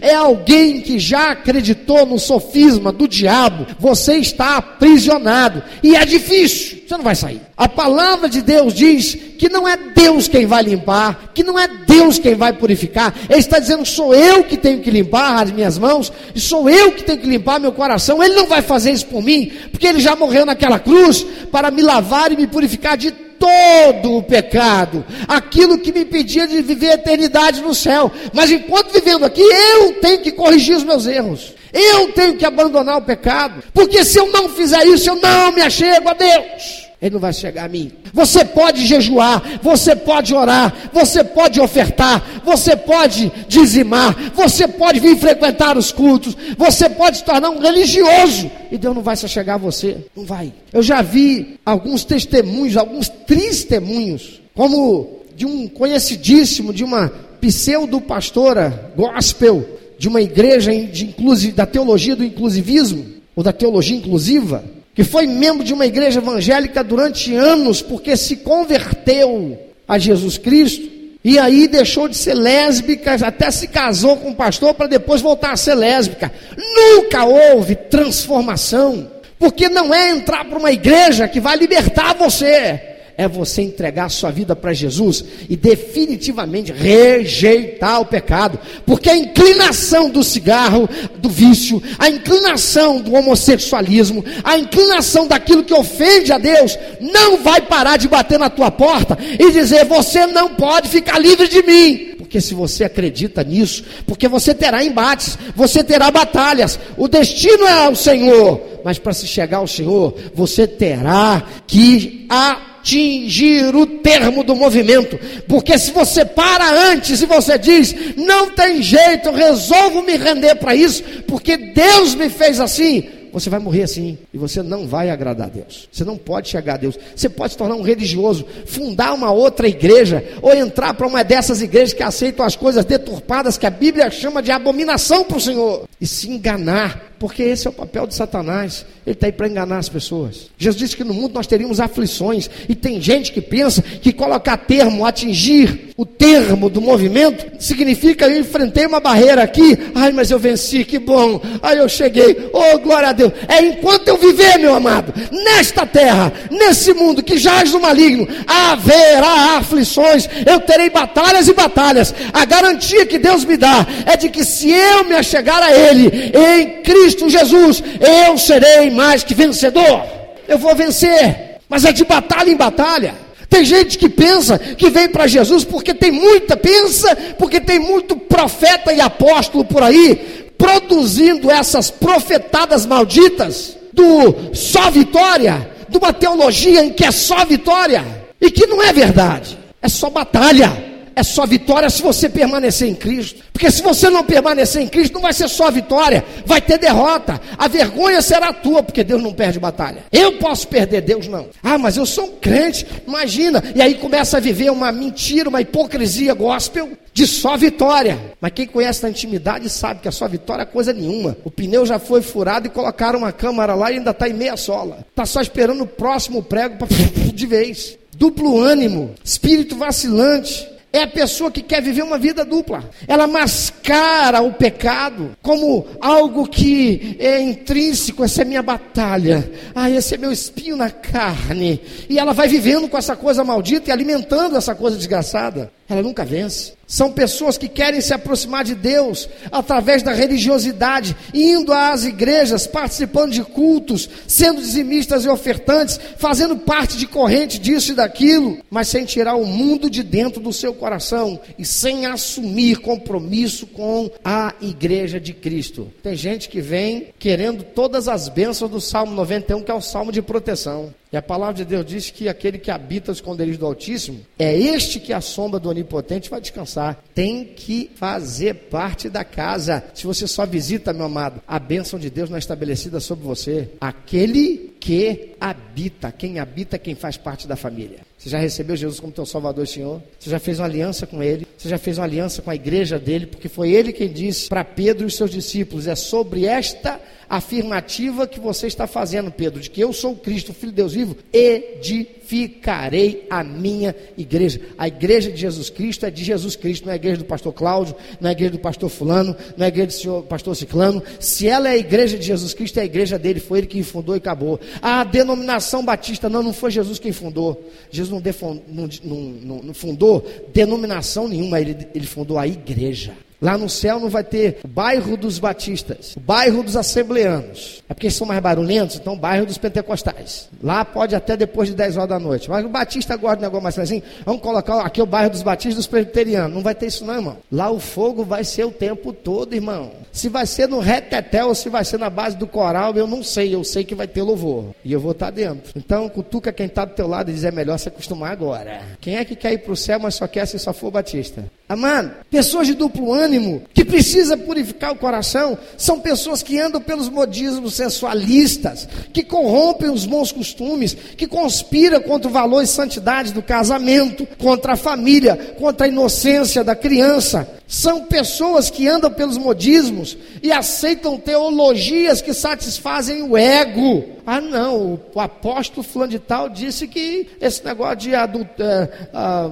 É alguém que já acreditou no sofisma do diabo. Você está aprisionado. E é difícil. Você não vai sair. A palavra de Deus diz que não é Deus quem vai limpar, que não é Deus quem vai purificar. Ele está dizendo que sou eu que tenho que limpar as minhas mãos, e sou eu que tenho que limpar meu coração. Ele não vai fazer isso por mim, porque ele já morreu naquela cruz para me lavar e me purificar de todo o pecado, aquilo que me impedia de viver a eternidade no céu. Mas enquanto vivendo aqui, eu tenho que corrigir os meus erros. Eu tenho que abandonar o pecado, porque se eu não fizer isso, eu não me achego a Deus. Ele não vai chegar a mim. Você pode jejuar, você pode orar, você pode ofertar, você pode dizimar, você pode vir frequentar os cultos, você pode se tornar um religioso e Deus não vai se chegar a você. Não vai. Eu já vi alguns testemunhos, alguns testemunhos, como de um conhecidíssimo, de uma pseudo-pastora gospel, de uma igreja de, da teologia do inclusivismo, ou da teologia inclusiva que foi membro de uma igreja evangélica durante anos, porque se converteu a Jesus Cristo, e aí deixou de ser lésbica, até se casou com um pastor para depois voltar a ser lésbica. Nunca houve transformação, porque não é entrar para uma igreja que vai libertar você é você entregar sua vida para Jesus e definitivamente rejeitar o pecado, porque a inclinação do cigarro, do vício, a inclinação do homossexualismo, a inclinação daquilo que ofende a Deus, não vai parar de bater na tua porta e dizer: você não pode ficar livre de mim. Porque se você acredita nisso, porque você terá embates, você terá batalhas, o destino é o Senhor, mas para se chegar ao Senhor, você terá que atingir o termo do movimento. Porque se você para antes e você diz, não tem jeito, resolvo me render para isso, porque Deus me fez assim, você vai morrer assim e você não vai agradar a Deus. Você não pode chegar a Deus. Você pode se tornar um religioso, fundar uma outra igreja ou entrar para uma dessas igrejas que aceitam as coisas deturpadas que a Bíblia chama de abominação para o Senhor e se enganar, porque esse é o papel de Satanás. Ele está aí para enganar as pessoas. Jesus disse que no mundo nós teríamos aflições e tem gente que pensa que colocar termo, atingir o termo do movimento significa eu enfrentei uma barreira aqui, ai, mas eu venci, que bom. Aí eu cheguei. Oh, glória a. Deus. É enquanto eu viver, meu amado, nesta terra, nesse mundo que jaz no maligno, haverá aflições, eu terei batalhas e batalhas. A garantia que Deus me dá é de que se eu me achegar a Ele, em Cristo Jesus, eu serei mais que vencedor. Eu vou vencer, mas é de batalha em batalha. Tem gente que pensa que vem para Jesus porque tem muita, pensa, porque tem muito profeta e apóstolo por aí, produzindo essas profetadas malditas do só vitória, de uma teologia em que é só vitória e que não é verdade, é só batalha, é só vitória se você permanecer em Cristo. Porque se você não permanecer em Cristo, não vai ser só vitória, vai ter derrota. A vergonha será tua, porque Deus não perde batalha. Eu posso perder, Deus não. Ah, mas eu sou um crente, imagina. E aí começa a viver uma mentira, uma hipocrisia gospel de só vitória. Mas quem conhece na intimidade sabe que a só vitória é coisa nenhuma. O pneu já foi furado e colocaram uma câmara lá e ainda está em meia sola. Está só esperando o próximo prego para de vez. Duplo ânimo, espírito vacilante, é a pessoa que quer viver uma vida dupla. Ela mascara o pecado como algo que é intrínseco, essa é minha batalha. Ah, esse é meu espinho na carne. E ela vai vivendo com essa coisa maldita e alimentando essa coisa desgraçada. Ela nunca vence. São pessoas que querem se aproximar de Deus através da religiosidade, indo às igrejas, participando de cultos, sendo dizimistas e ofertantes, fazendo parte de corrente disso e daquilo, mas sem tirar o mundo de dentro do seu coração e sem assumir compromisso com a igreja de Cristo. Tem gente que vem querendo todas as bênçãos do Salmo 91, que é o salmo de proteção. E a palavra de Deus diz que aquele que habita os esconderijos do Altíssimo é este que a sombra do Onipotente vai descansar. Tem que fazer parte da casa. Se você só visita, meu amado, a bênção de Deus não é estabelecida sobre você. Aquele que habita, quem habita é quem faz parte da família. Você já recebeu Jesus como teu Salvador e Senhor? Você já fez uma aliança com Ele? Você já fez uma aliança com a igreja dele? Porque foi Ele quem disse para Pedro e os seus discípulos: é sobre esta afirmativa que você está fazendo, Pedro, de que eu sou Cristo, Filho de Deus vivo, edificarei a minha igreja. A igreja de Jesus Cristo é de Jesus Cristo, não é a igreja do pastor Cláudio, não é a igreja do pastor Fulano, não é a igreja do senhor, pastor Ciclano. Se ela é a igreja de Jesus Cristo, é a igreja dele, foi ele quem fundou e acabou. A denominação batista, não, não foi Jesus quem fundou. Jesus não, defon, não, não, não fundou denominação nenhuma, ele, ele fundou a igreja. Lá no céu não vai ter o bairro dos batistas, o bairro dos assembleanos. É porque são mais barulhentos, então o bairro dos pentecostais. Lá pode até depois de 10 horas da noite. Mas o batista gosta de negócio mais assim. Vamos colocar aqui o bairro dos batistas dos presbiterianos. Não vai ter isso não, irmão. Lá o fogo vai ser o tempo todo, irmão. Se vai ser no retetel ou se vai ser na base do coral, eu não sei. Eu sei que vai ter louvor. E eu vou estar dentro. Então, cutuca quem está do teu lado e diz, é melhor se acostumar agora. Quem é que quer ir para o céu, mas só quer se só for batista? Amado, pessoas de duplo ânimo, que precisa purificar o coração, são pessoas que andam pelos modismos sensualistas, que corrompem os bons costumes, que conspiram contra o valor e santidade do casamento, contra a família, contra a inocência da criança. São pessoas que andam pelos modismos e aceitam teologias que satisfazem o ego. Ah, não, o apóstolo fulano de tal disse que esse negócio de adulto. É, ah,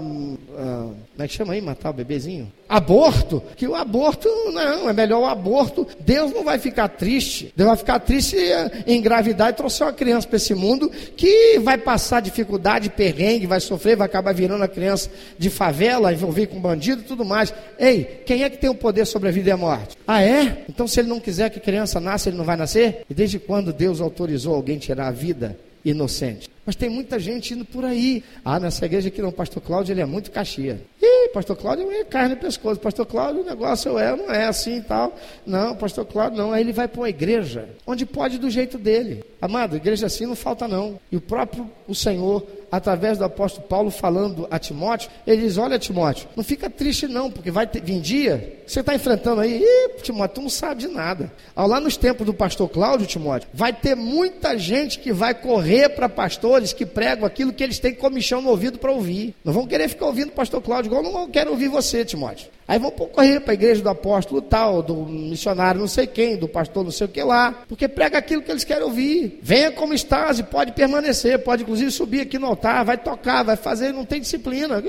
ah, como é que chama aí, matar o bebezinho? Aborto, que o aborto não, é melhor o aborto. Deus não vai ficar triste. Deus vai ficar triste em engravidar e trouxer uma criança para esse mundo que vai passar dificuldade, perrengue, vai sofrer, vai acabar virando a criança de favela, envolver com bandido e tudo mais. Ei, quem é que tem o poder sobre a vida e a morte? Ah, é? Então se ele não quiser que a criança nasça, ele não vai nascer? E desde quando Deus autorizou alguém tirar a vida inocente? Mas tem muita gente indo por aí. Ah, nessa igreja aqui não, pastor Cláudio ele é muito caxia. Ih, pastor Cláudio é carne no pescoço. Pastor Cláudio, o negócio é, não é assim e tal. Não, pastor Cláudio não. Aí ele vai para uma igreja onde pode do jeito dele. Amado, igreja assim não falta não. E o próprio o Senhor, através do apóstolo Paulo falando a Timóteo, ele diz: Olha, Timóteo, não fica triste não, porque vai ter, vir dia, você está enfrentando aí, Ih, Timóteo, tu não sabe de nada. Ao lá nos tempos do pastor Cláudio, Timóteo, vai ter muita gente que vai correr para pastores que pregam aquilo que eles têm comichão no ouvido para ouvir. Não vão querer ficar ouvindo o pastor Cláudio, igual não quero ouvir você, Timóteo. Aí vão correr para a igreja do apóstolo tal, do missionário não sei quem, do pastor não sei o que lá, porque prega aquilo que eles querem ouvir. Venha como estás e pode permanecer, pode inclusive subir aqui no altar, vai tocar, vai fazer, não tem disciplina.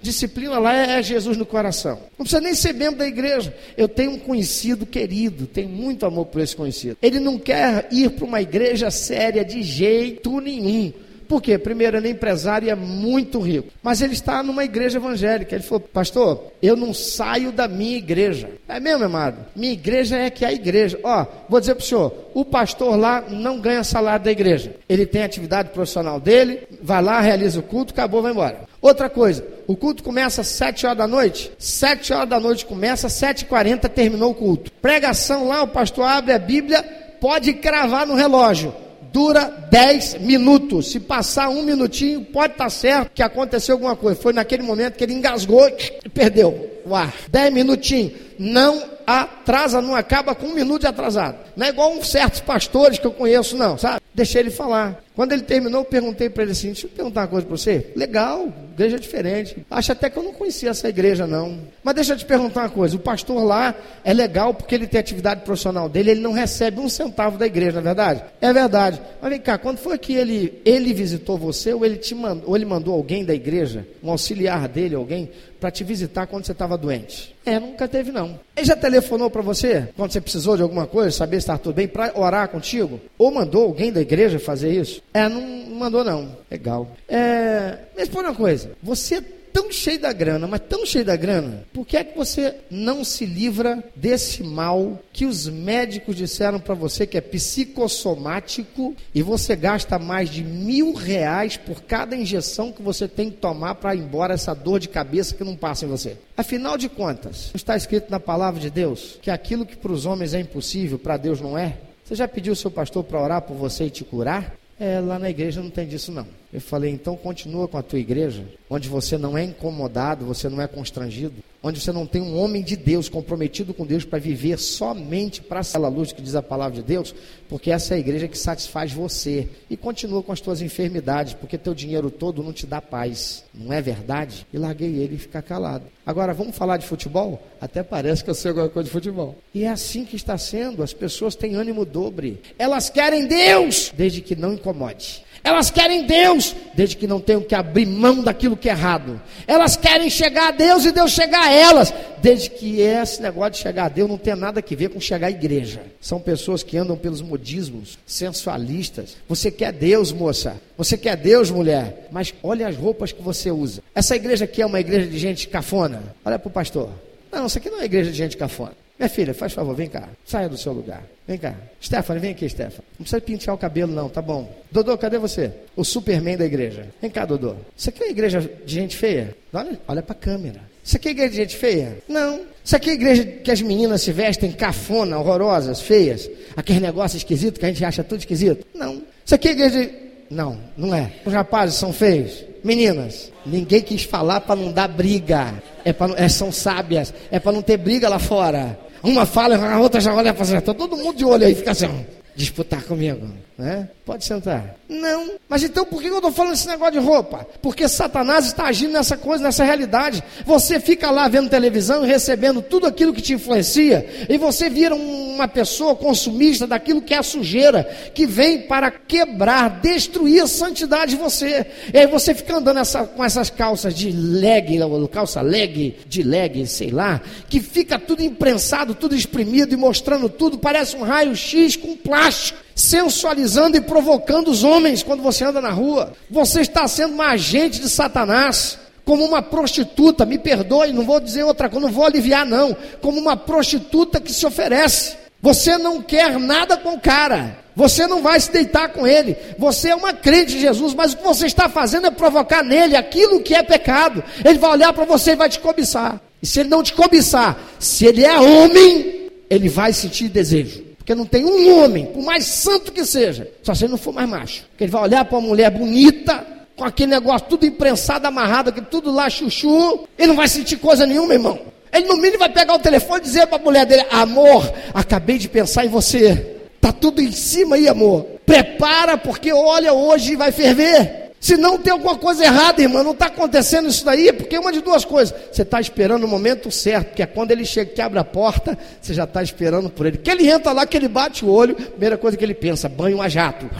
Disciplina lá é Jesus no coração. Não precisa nem ser membro da igreja. Eu tenho um conhecido querido, tenho muito amor por esse conhecido. Ele não quer ir para uma igreja séria de jeito nenhum. Por quê? Primeiro, ele é empresário e é muito rico. Mas ele está numa igreja evangélica. Ele falou, pastor, eu não saio da minha igreja. É mesmo, amado? Minha igreja é que é a igreja. Ó, vou dizer para o senhor, o pastor lá não ganha salário da igreja. Ele tem atividade profissional dele, vai lá, realiza o culto, acabou, vai embora. Outra coisa, o culto começa às 7 horas da noite. 7 horas da noite começa, 7h40 terminou o culto. Pregação lá, o pastor abre a Bíblia, pode cravar no relógio dura 10 minutos. Se passar um minutinho, pode estar tá certo que aconteceu alguma coisa. Foi naquele momento que ele engasgou e perdeu o ar. Dez minutinhos. Não atrasa, não acaba com um minuto de atrasado. Não é igual uns certos pastores que eu conheço, não, sabe? Deixei ele falar. Quando ele terminou, eu perguntei para ele assim: deixa eu perguntar uma coisa para você. Legal, igreja diferente. Acho até que eu não conhecia essa igreja, não. Mas deixa eu te perguntar uma coisa: o pastor lá é legal porque ele tem atividade profissional dele, ele não recebe um centavo da igreja, não é verdade? É verdade. Mas vem cá, quando foi que ele, ele visitou você ou ele, te mandou, ou ele mandou alguém da igreja, um auxiliar dele, alguém, para te visitar quando você estava doente? É, nunca teve não. Ele já telefonou para você quando você precisou de alguma coisa, saber se está tudo bem, para orar contigo? Ou mandou alguém da igreja fazer isso? É, não, mandou não. Legal. É, mas por uma coisa, você tão cheio da grana, mas tão cheio da grana, por que é que você não se livra desse mal que os médicos disseram para você que é psicossomático e você gasta mais de mil reais por cada injeção que você tem que tomar para ir embora essa dor de cabeça que não passa em você? Afinal de contas, está escrito na palavra de Deus que aquilo que para os homens é impossível, para Deus não é? Você já pediu o seu pastor para orar por você e te curar? É, lá na igreja não tem disso não. Eu falei, então continua com a tua igreja, onde você não é incomodado, você não é constrangido, onde você não tem um homem de Deus comprometido com Deus para viver somente para aquela luz que diz a palavra de Deus, porque essa é a igreja que satisfaz você. E continua com as tuas enfermidades, porque teu dinheiro todo não te dá paz. Não é verdade? E larguei ele e ficar calado. Agora, vamos falar de futebol? Até parece que eu sei alguma coisa de futebol. E é assim que está sendo. As pessoas têm ânimo dobre. Elas querem Deus, desde que não incomode. Elas querem Deus, desde que não tenham que abrir mão daquilo que é errado. Elas querem chegar a Deus e Deus chegar a elas, desde que esse negócio de chegar a Deus não tem nada a ver com chegar à igreja. São pessoas que andam pelos modismos, sensualistas. Você quer Deus, moça? Você quer Deus, mulher? Mas olha as roupas que você usa. Essa igreja aqui é uma igreja de gente cafona. Olha para o pastor. Não, isso aqui não é igreja de gente cafona. Minha filha, faz favor, vem cá. Saia do seu lugar. Vem cá. Stephanie, vem aqui, Stephanie. Não precisa pentear o cabelo, não, tá bom. Dodô, cadê você? O Superman da igreja. Vem cá, Dodô. Isso aqui é uma igreja de gente feia? Olha, olha pra câmera. Isso aqui é igreja de gente feia? Não. Isso aqui é igreja que as meninas se vestem cafona, horrorosas, feias. Aquele negócio esquisito que a gente acha tudo esquisito? Não. Isso aqui é igreja de... Não, não é. Os rapazes são feios. Meninas, ninguém quis falar para não dar briga. É pra, é, são sábias. É para não ter briga lá fora. Uma fala, a outra já olha para tá todo mundo de olho aí, fica assim, disputar comigo, né? Pode sentar. Não. Mas então por que eu estou falando esse negócio de roupa? Porque Satanás está agindo nessa coisa, nessa realidade. Você fica lá vendo televisão recebendo tudo aquilo que te influencia, e você vira uma pessoa consumista daquilo que é a sujeira, que vem para quebrar, destruir a santidade de você. E aí você fica andando essa, com essas calças de leg, calça leg, de leg, sei lá, que fica tudo imprensado, tudo exprimido e mostrando tudo, parece um raio-x com plástico sensualizando e provocando os homens quando você anda na rua. Você está sendo uma agente de Satanás, como uma prostituta, me perdoe, não vou dizer outra coisa, não vou aliviar não, como uma prostituta que se oferece. Você não quer nada com o cara. Você não vai se deitar com ele. Você é uma crente de Jesus, mas o que você está fazendo é provocar nele aquilo que é pecado. Ele vai olhar para você e vai te cobiçar. E se ele não te cobiçar, se ele é homem, ele vai sentir desejo. Porque não tem um homem, por mais santo que seja, só se ele não for mais macho, que ele vai olhar para uma mulher bonita, com aquele negócio tudo imprensado, amarrado, aqui, tudo lá chuchu, ele não vai sentir coisa nenhuma, irmão. Ele no mínimo vai pegar o telefone e dizer para a mulher dele: Amor, acabei de pensar em você. Tá tudo em cima aí, amor. Prepara, porque olha, hoje vai ferver. Se não tem alguma coisa errada, irmão, não está acontecendo isso daí, porque é uma de duas coisas. Você está esperando o momento certo, porque é quando ele chega, que abre a porta, você já está esperando por ele. Que ele entra lá, que ele bate o olho, primeira coisa que ele pensa, banho a jato.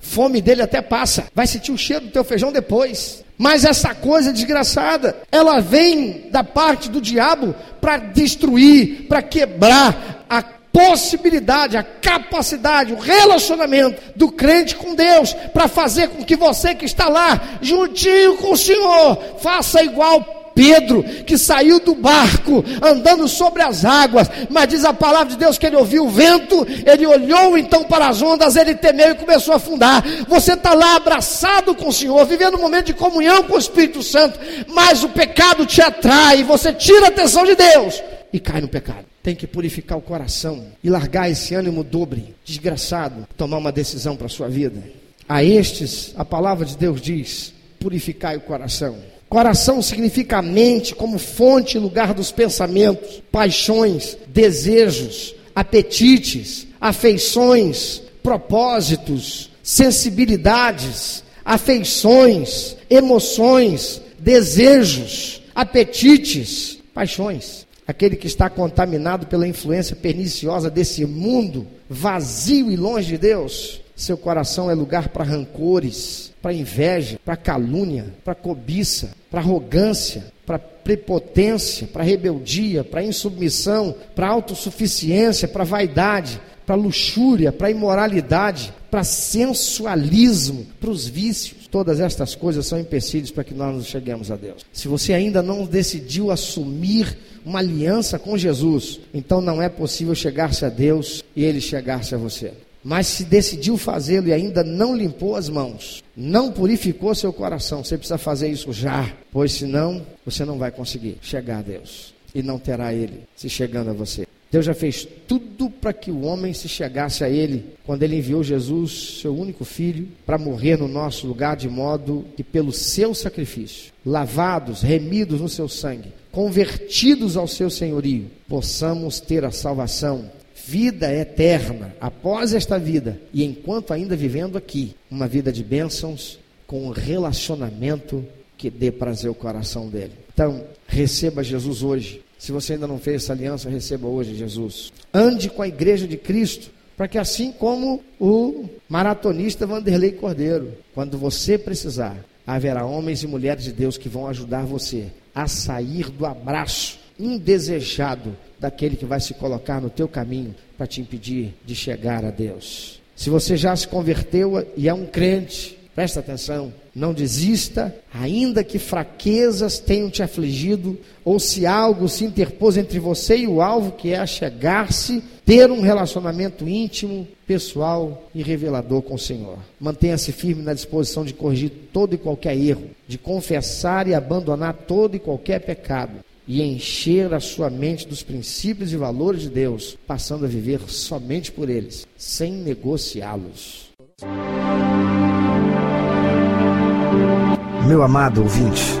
Fome dele até passa. Vai sentir o cheiro do teu feijão depois. Mas essa coisa desgraçada, ela vem da parte do diabo para destruir, para quebrar a possibilidade, a capacidade, o relacionamento do crente com Deus, para fazer com que você que está lá, juntinho com o Senhor, faça igual Pedro, que saiu do barco, andando sobre as águas, mas diz a palavra de Deus que ele ouviu o vento, ele olhou então para as ondas, ele temeu e começou a afundar. Você está lá abraçado com o Senhor, vivendo um momento de comunhão com o Espírito Santo, mas o pecado te atrai, você tira a atenção de Deus e cai no pecado tem que purificar o coração e largar esse ânimo dobre, desgraçado, tomar uma decisão para a sua vida. A estes, a palavra de Deus diz: purificai o coração. Coração significa a mente como fonte e lugar dos pensamentos, paixões, desejos, apetites, afeições, propósitos, sensibilidades, afeições, emoções, desejos, apetites, paixões. Aquele que está contaminado pela influência perniciosa desse mundo, vazio e longe de Deus, seu coração é lugar para rancores, para inveja, para calúnia, para cobiça, para arrogância, para prepotência, para rebeldia, para insubmissão, para autossuficiência, para vaidade, para luxúria, para imoralidade, para sensualismo, para os vícios. Todas estas coisas são empecilhos para que nós nos cheguemos a Deus. Se você ainda não decidiu assumir uma aliança com Jesus, então não é possível chegar-se a Deus e ele chegar-se a você. Mas se decidiu fazê-lo e ainda não limpou as mãos, não purificou seu coração, você precisa fazer isso já, pois senão você não vai conseguir chegar a Deus e não terá Ele se chegando a você. Deus já fez tudo para que o homem se chegasse a Ele quando Ele enviou Jesus, seu único filho, para morrer no nosso lugar, de modo que, pelo seu sacrifício, lavados, remidos no seu sangue, convertidos ao seu senhorio, possamos ter a salvação vida eterna após esta vida e enquanto ainda vivendo aqui, uma vida de bênçãos com um relacionamento que dê prazer ao coração dele. Então, receba Jesus hoje. Se você ainda não fez essa aliança, receba hoje Jesus. Ande com a igreja de Cristo, para que assim como o maratonista Vanderlei Cordeiro, quando você precisar, haverá homens e mulheres de Deus que vão ajudar você a sair do abraço indesejado daquele que vai se colocar no teu caminho para te impedir de chegar a Deus. Se você já se converteu e é um crente, presta atenção, não desista, ainda que fraquezas tenham te afligido, ou se algo se interpôs entre você e o alvo, que é chegar-se, ter um relacionamento íntimo, pessoal e revelador com o Senhor. Mantenha-se firme na disposição de corrigir todo e qualquer erro, de confessar e abandonar todo e qualquer pecado, e encher a sua mente dos princípios e valores de Deus, passando a viver somente por eles, sem negociá-los. Meu amado ouvinte,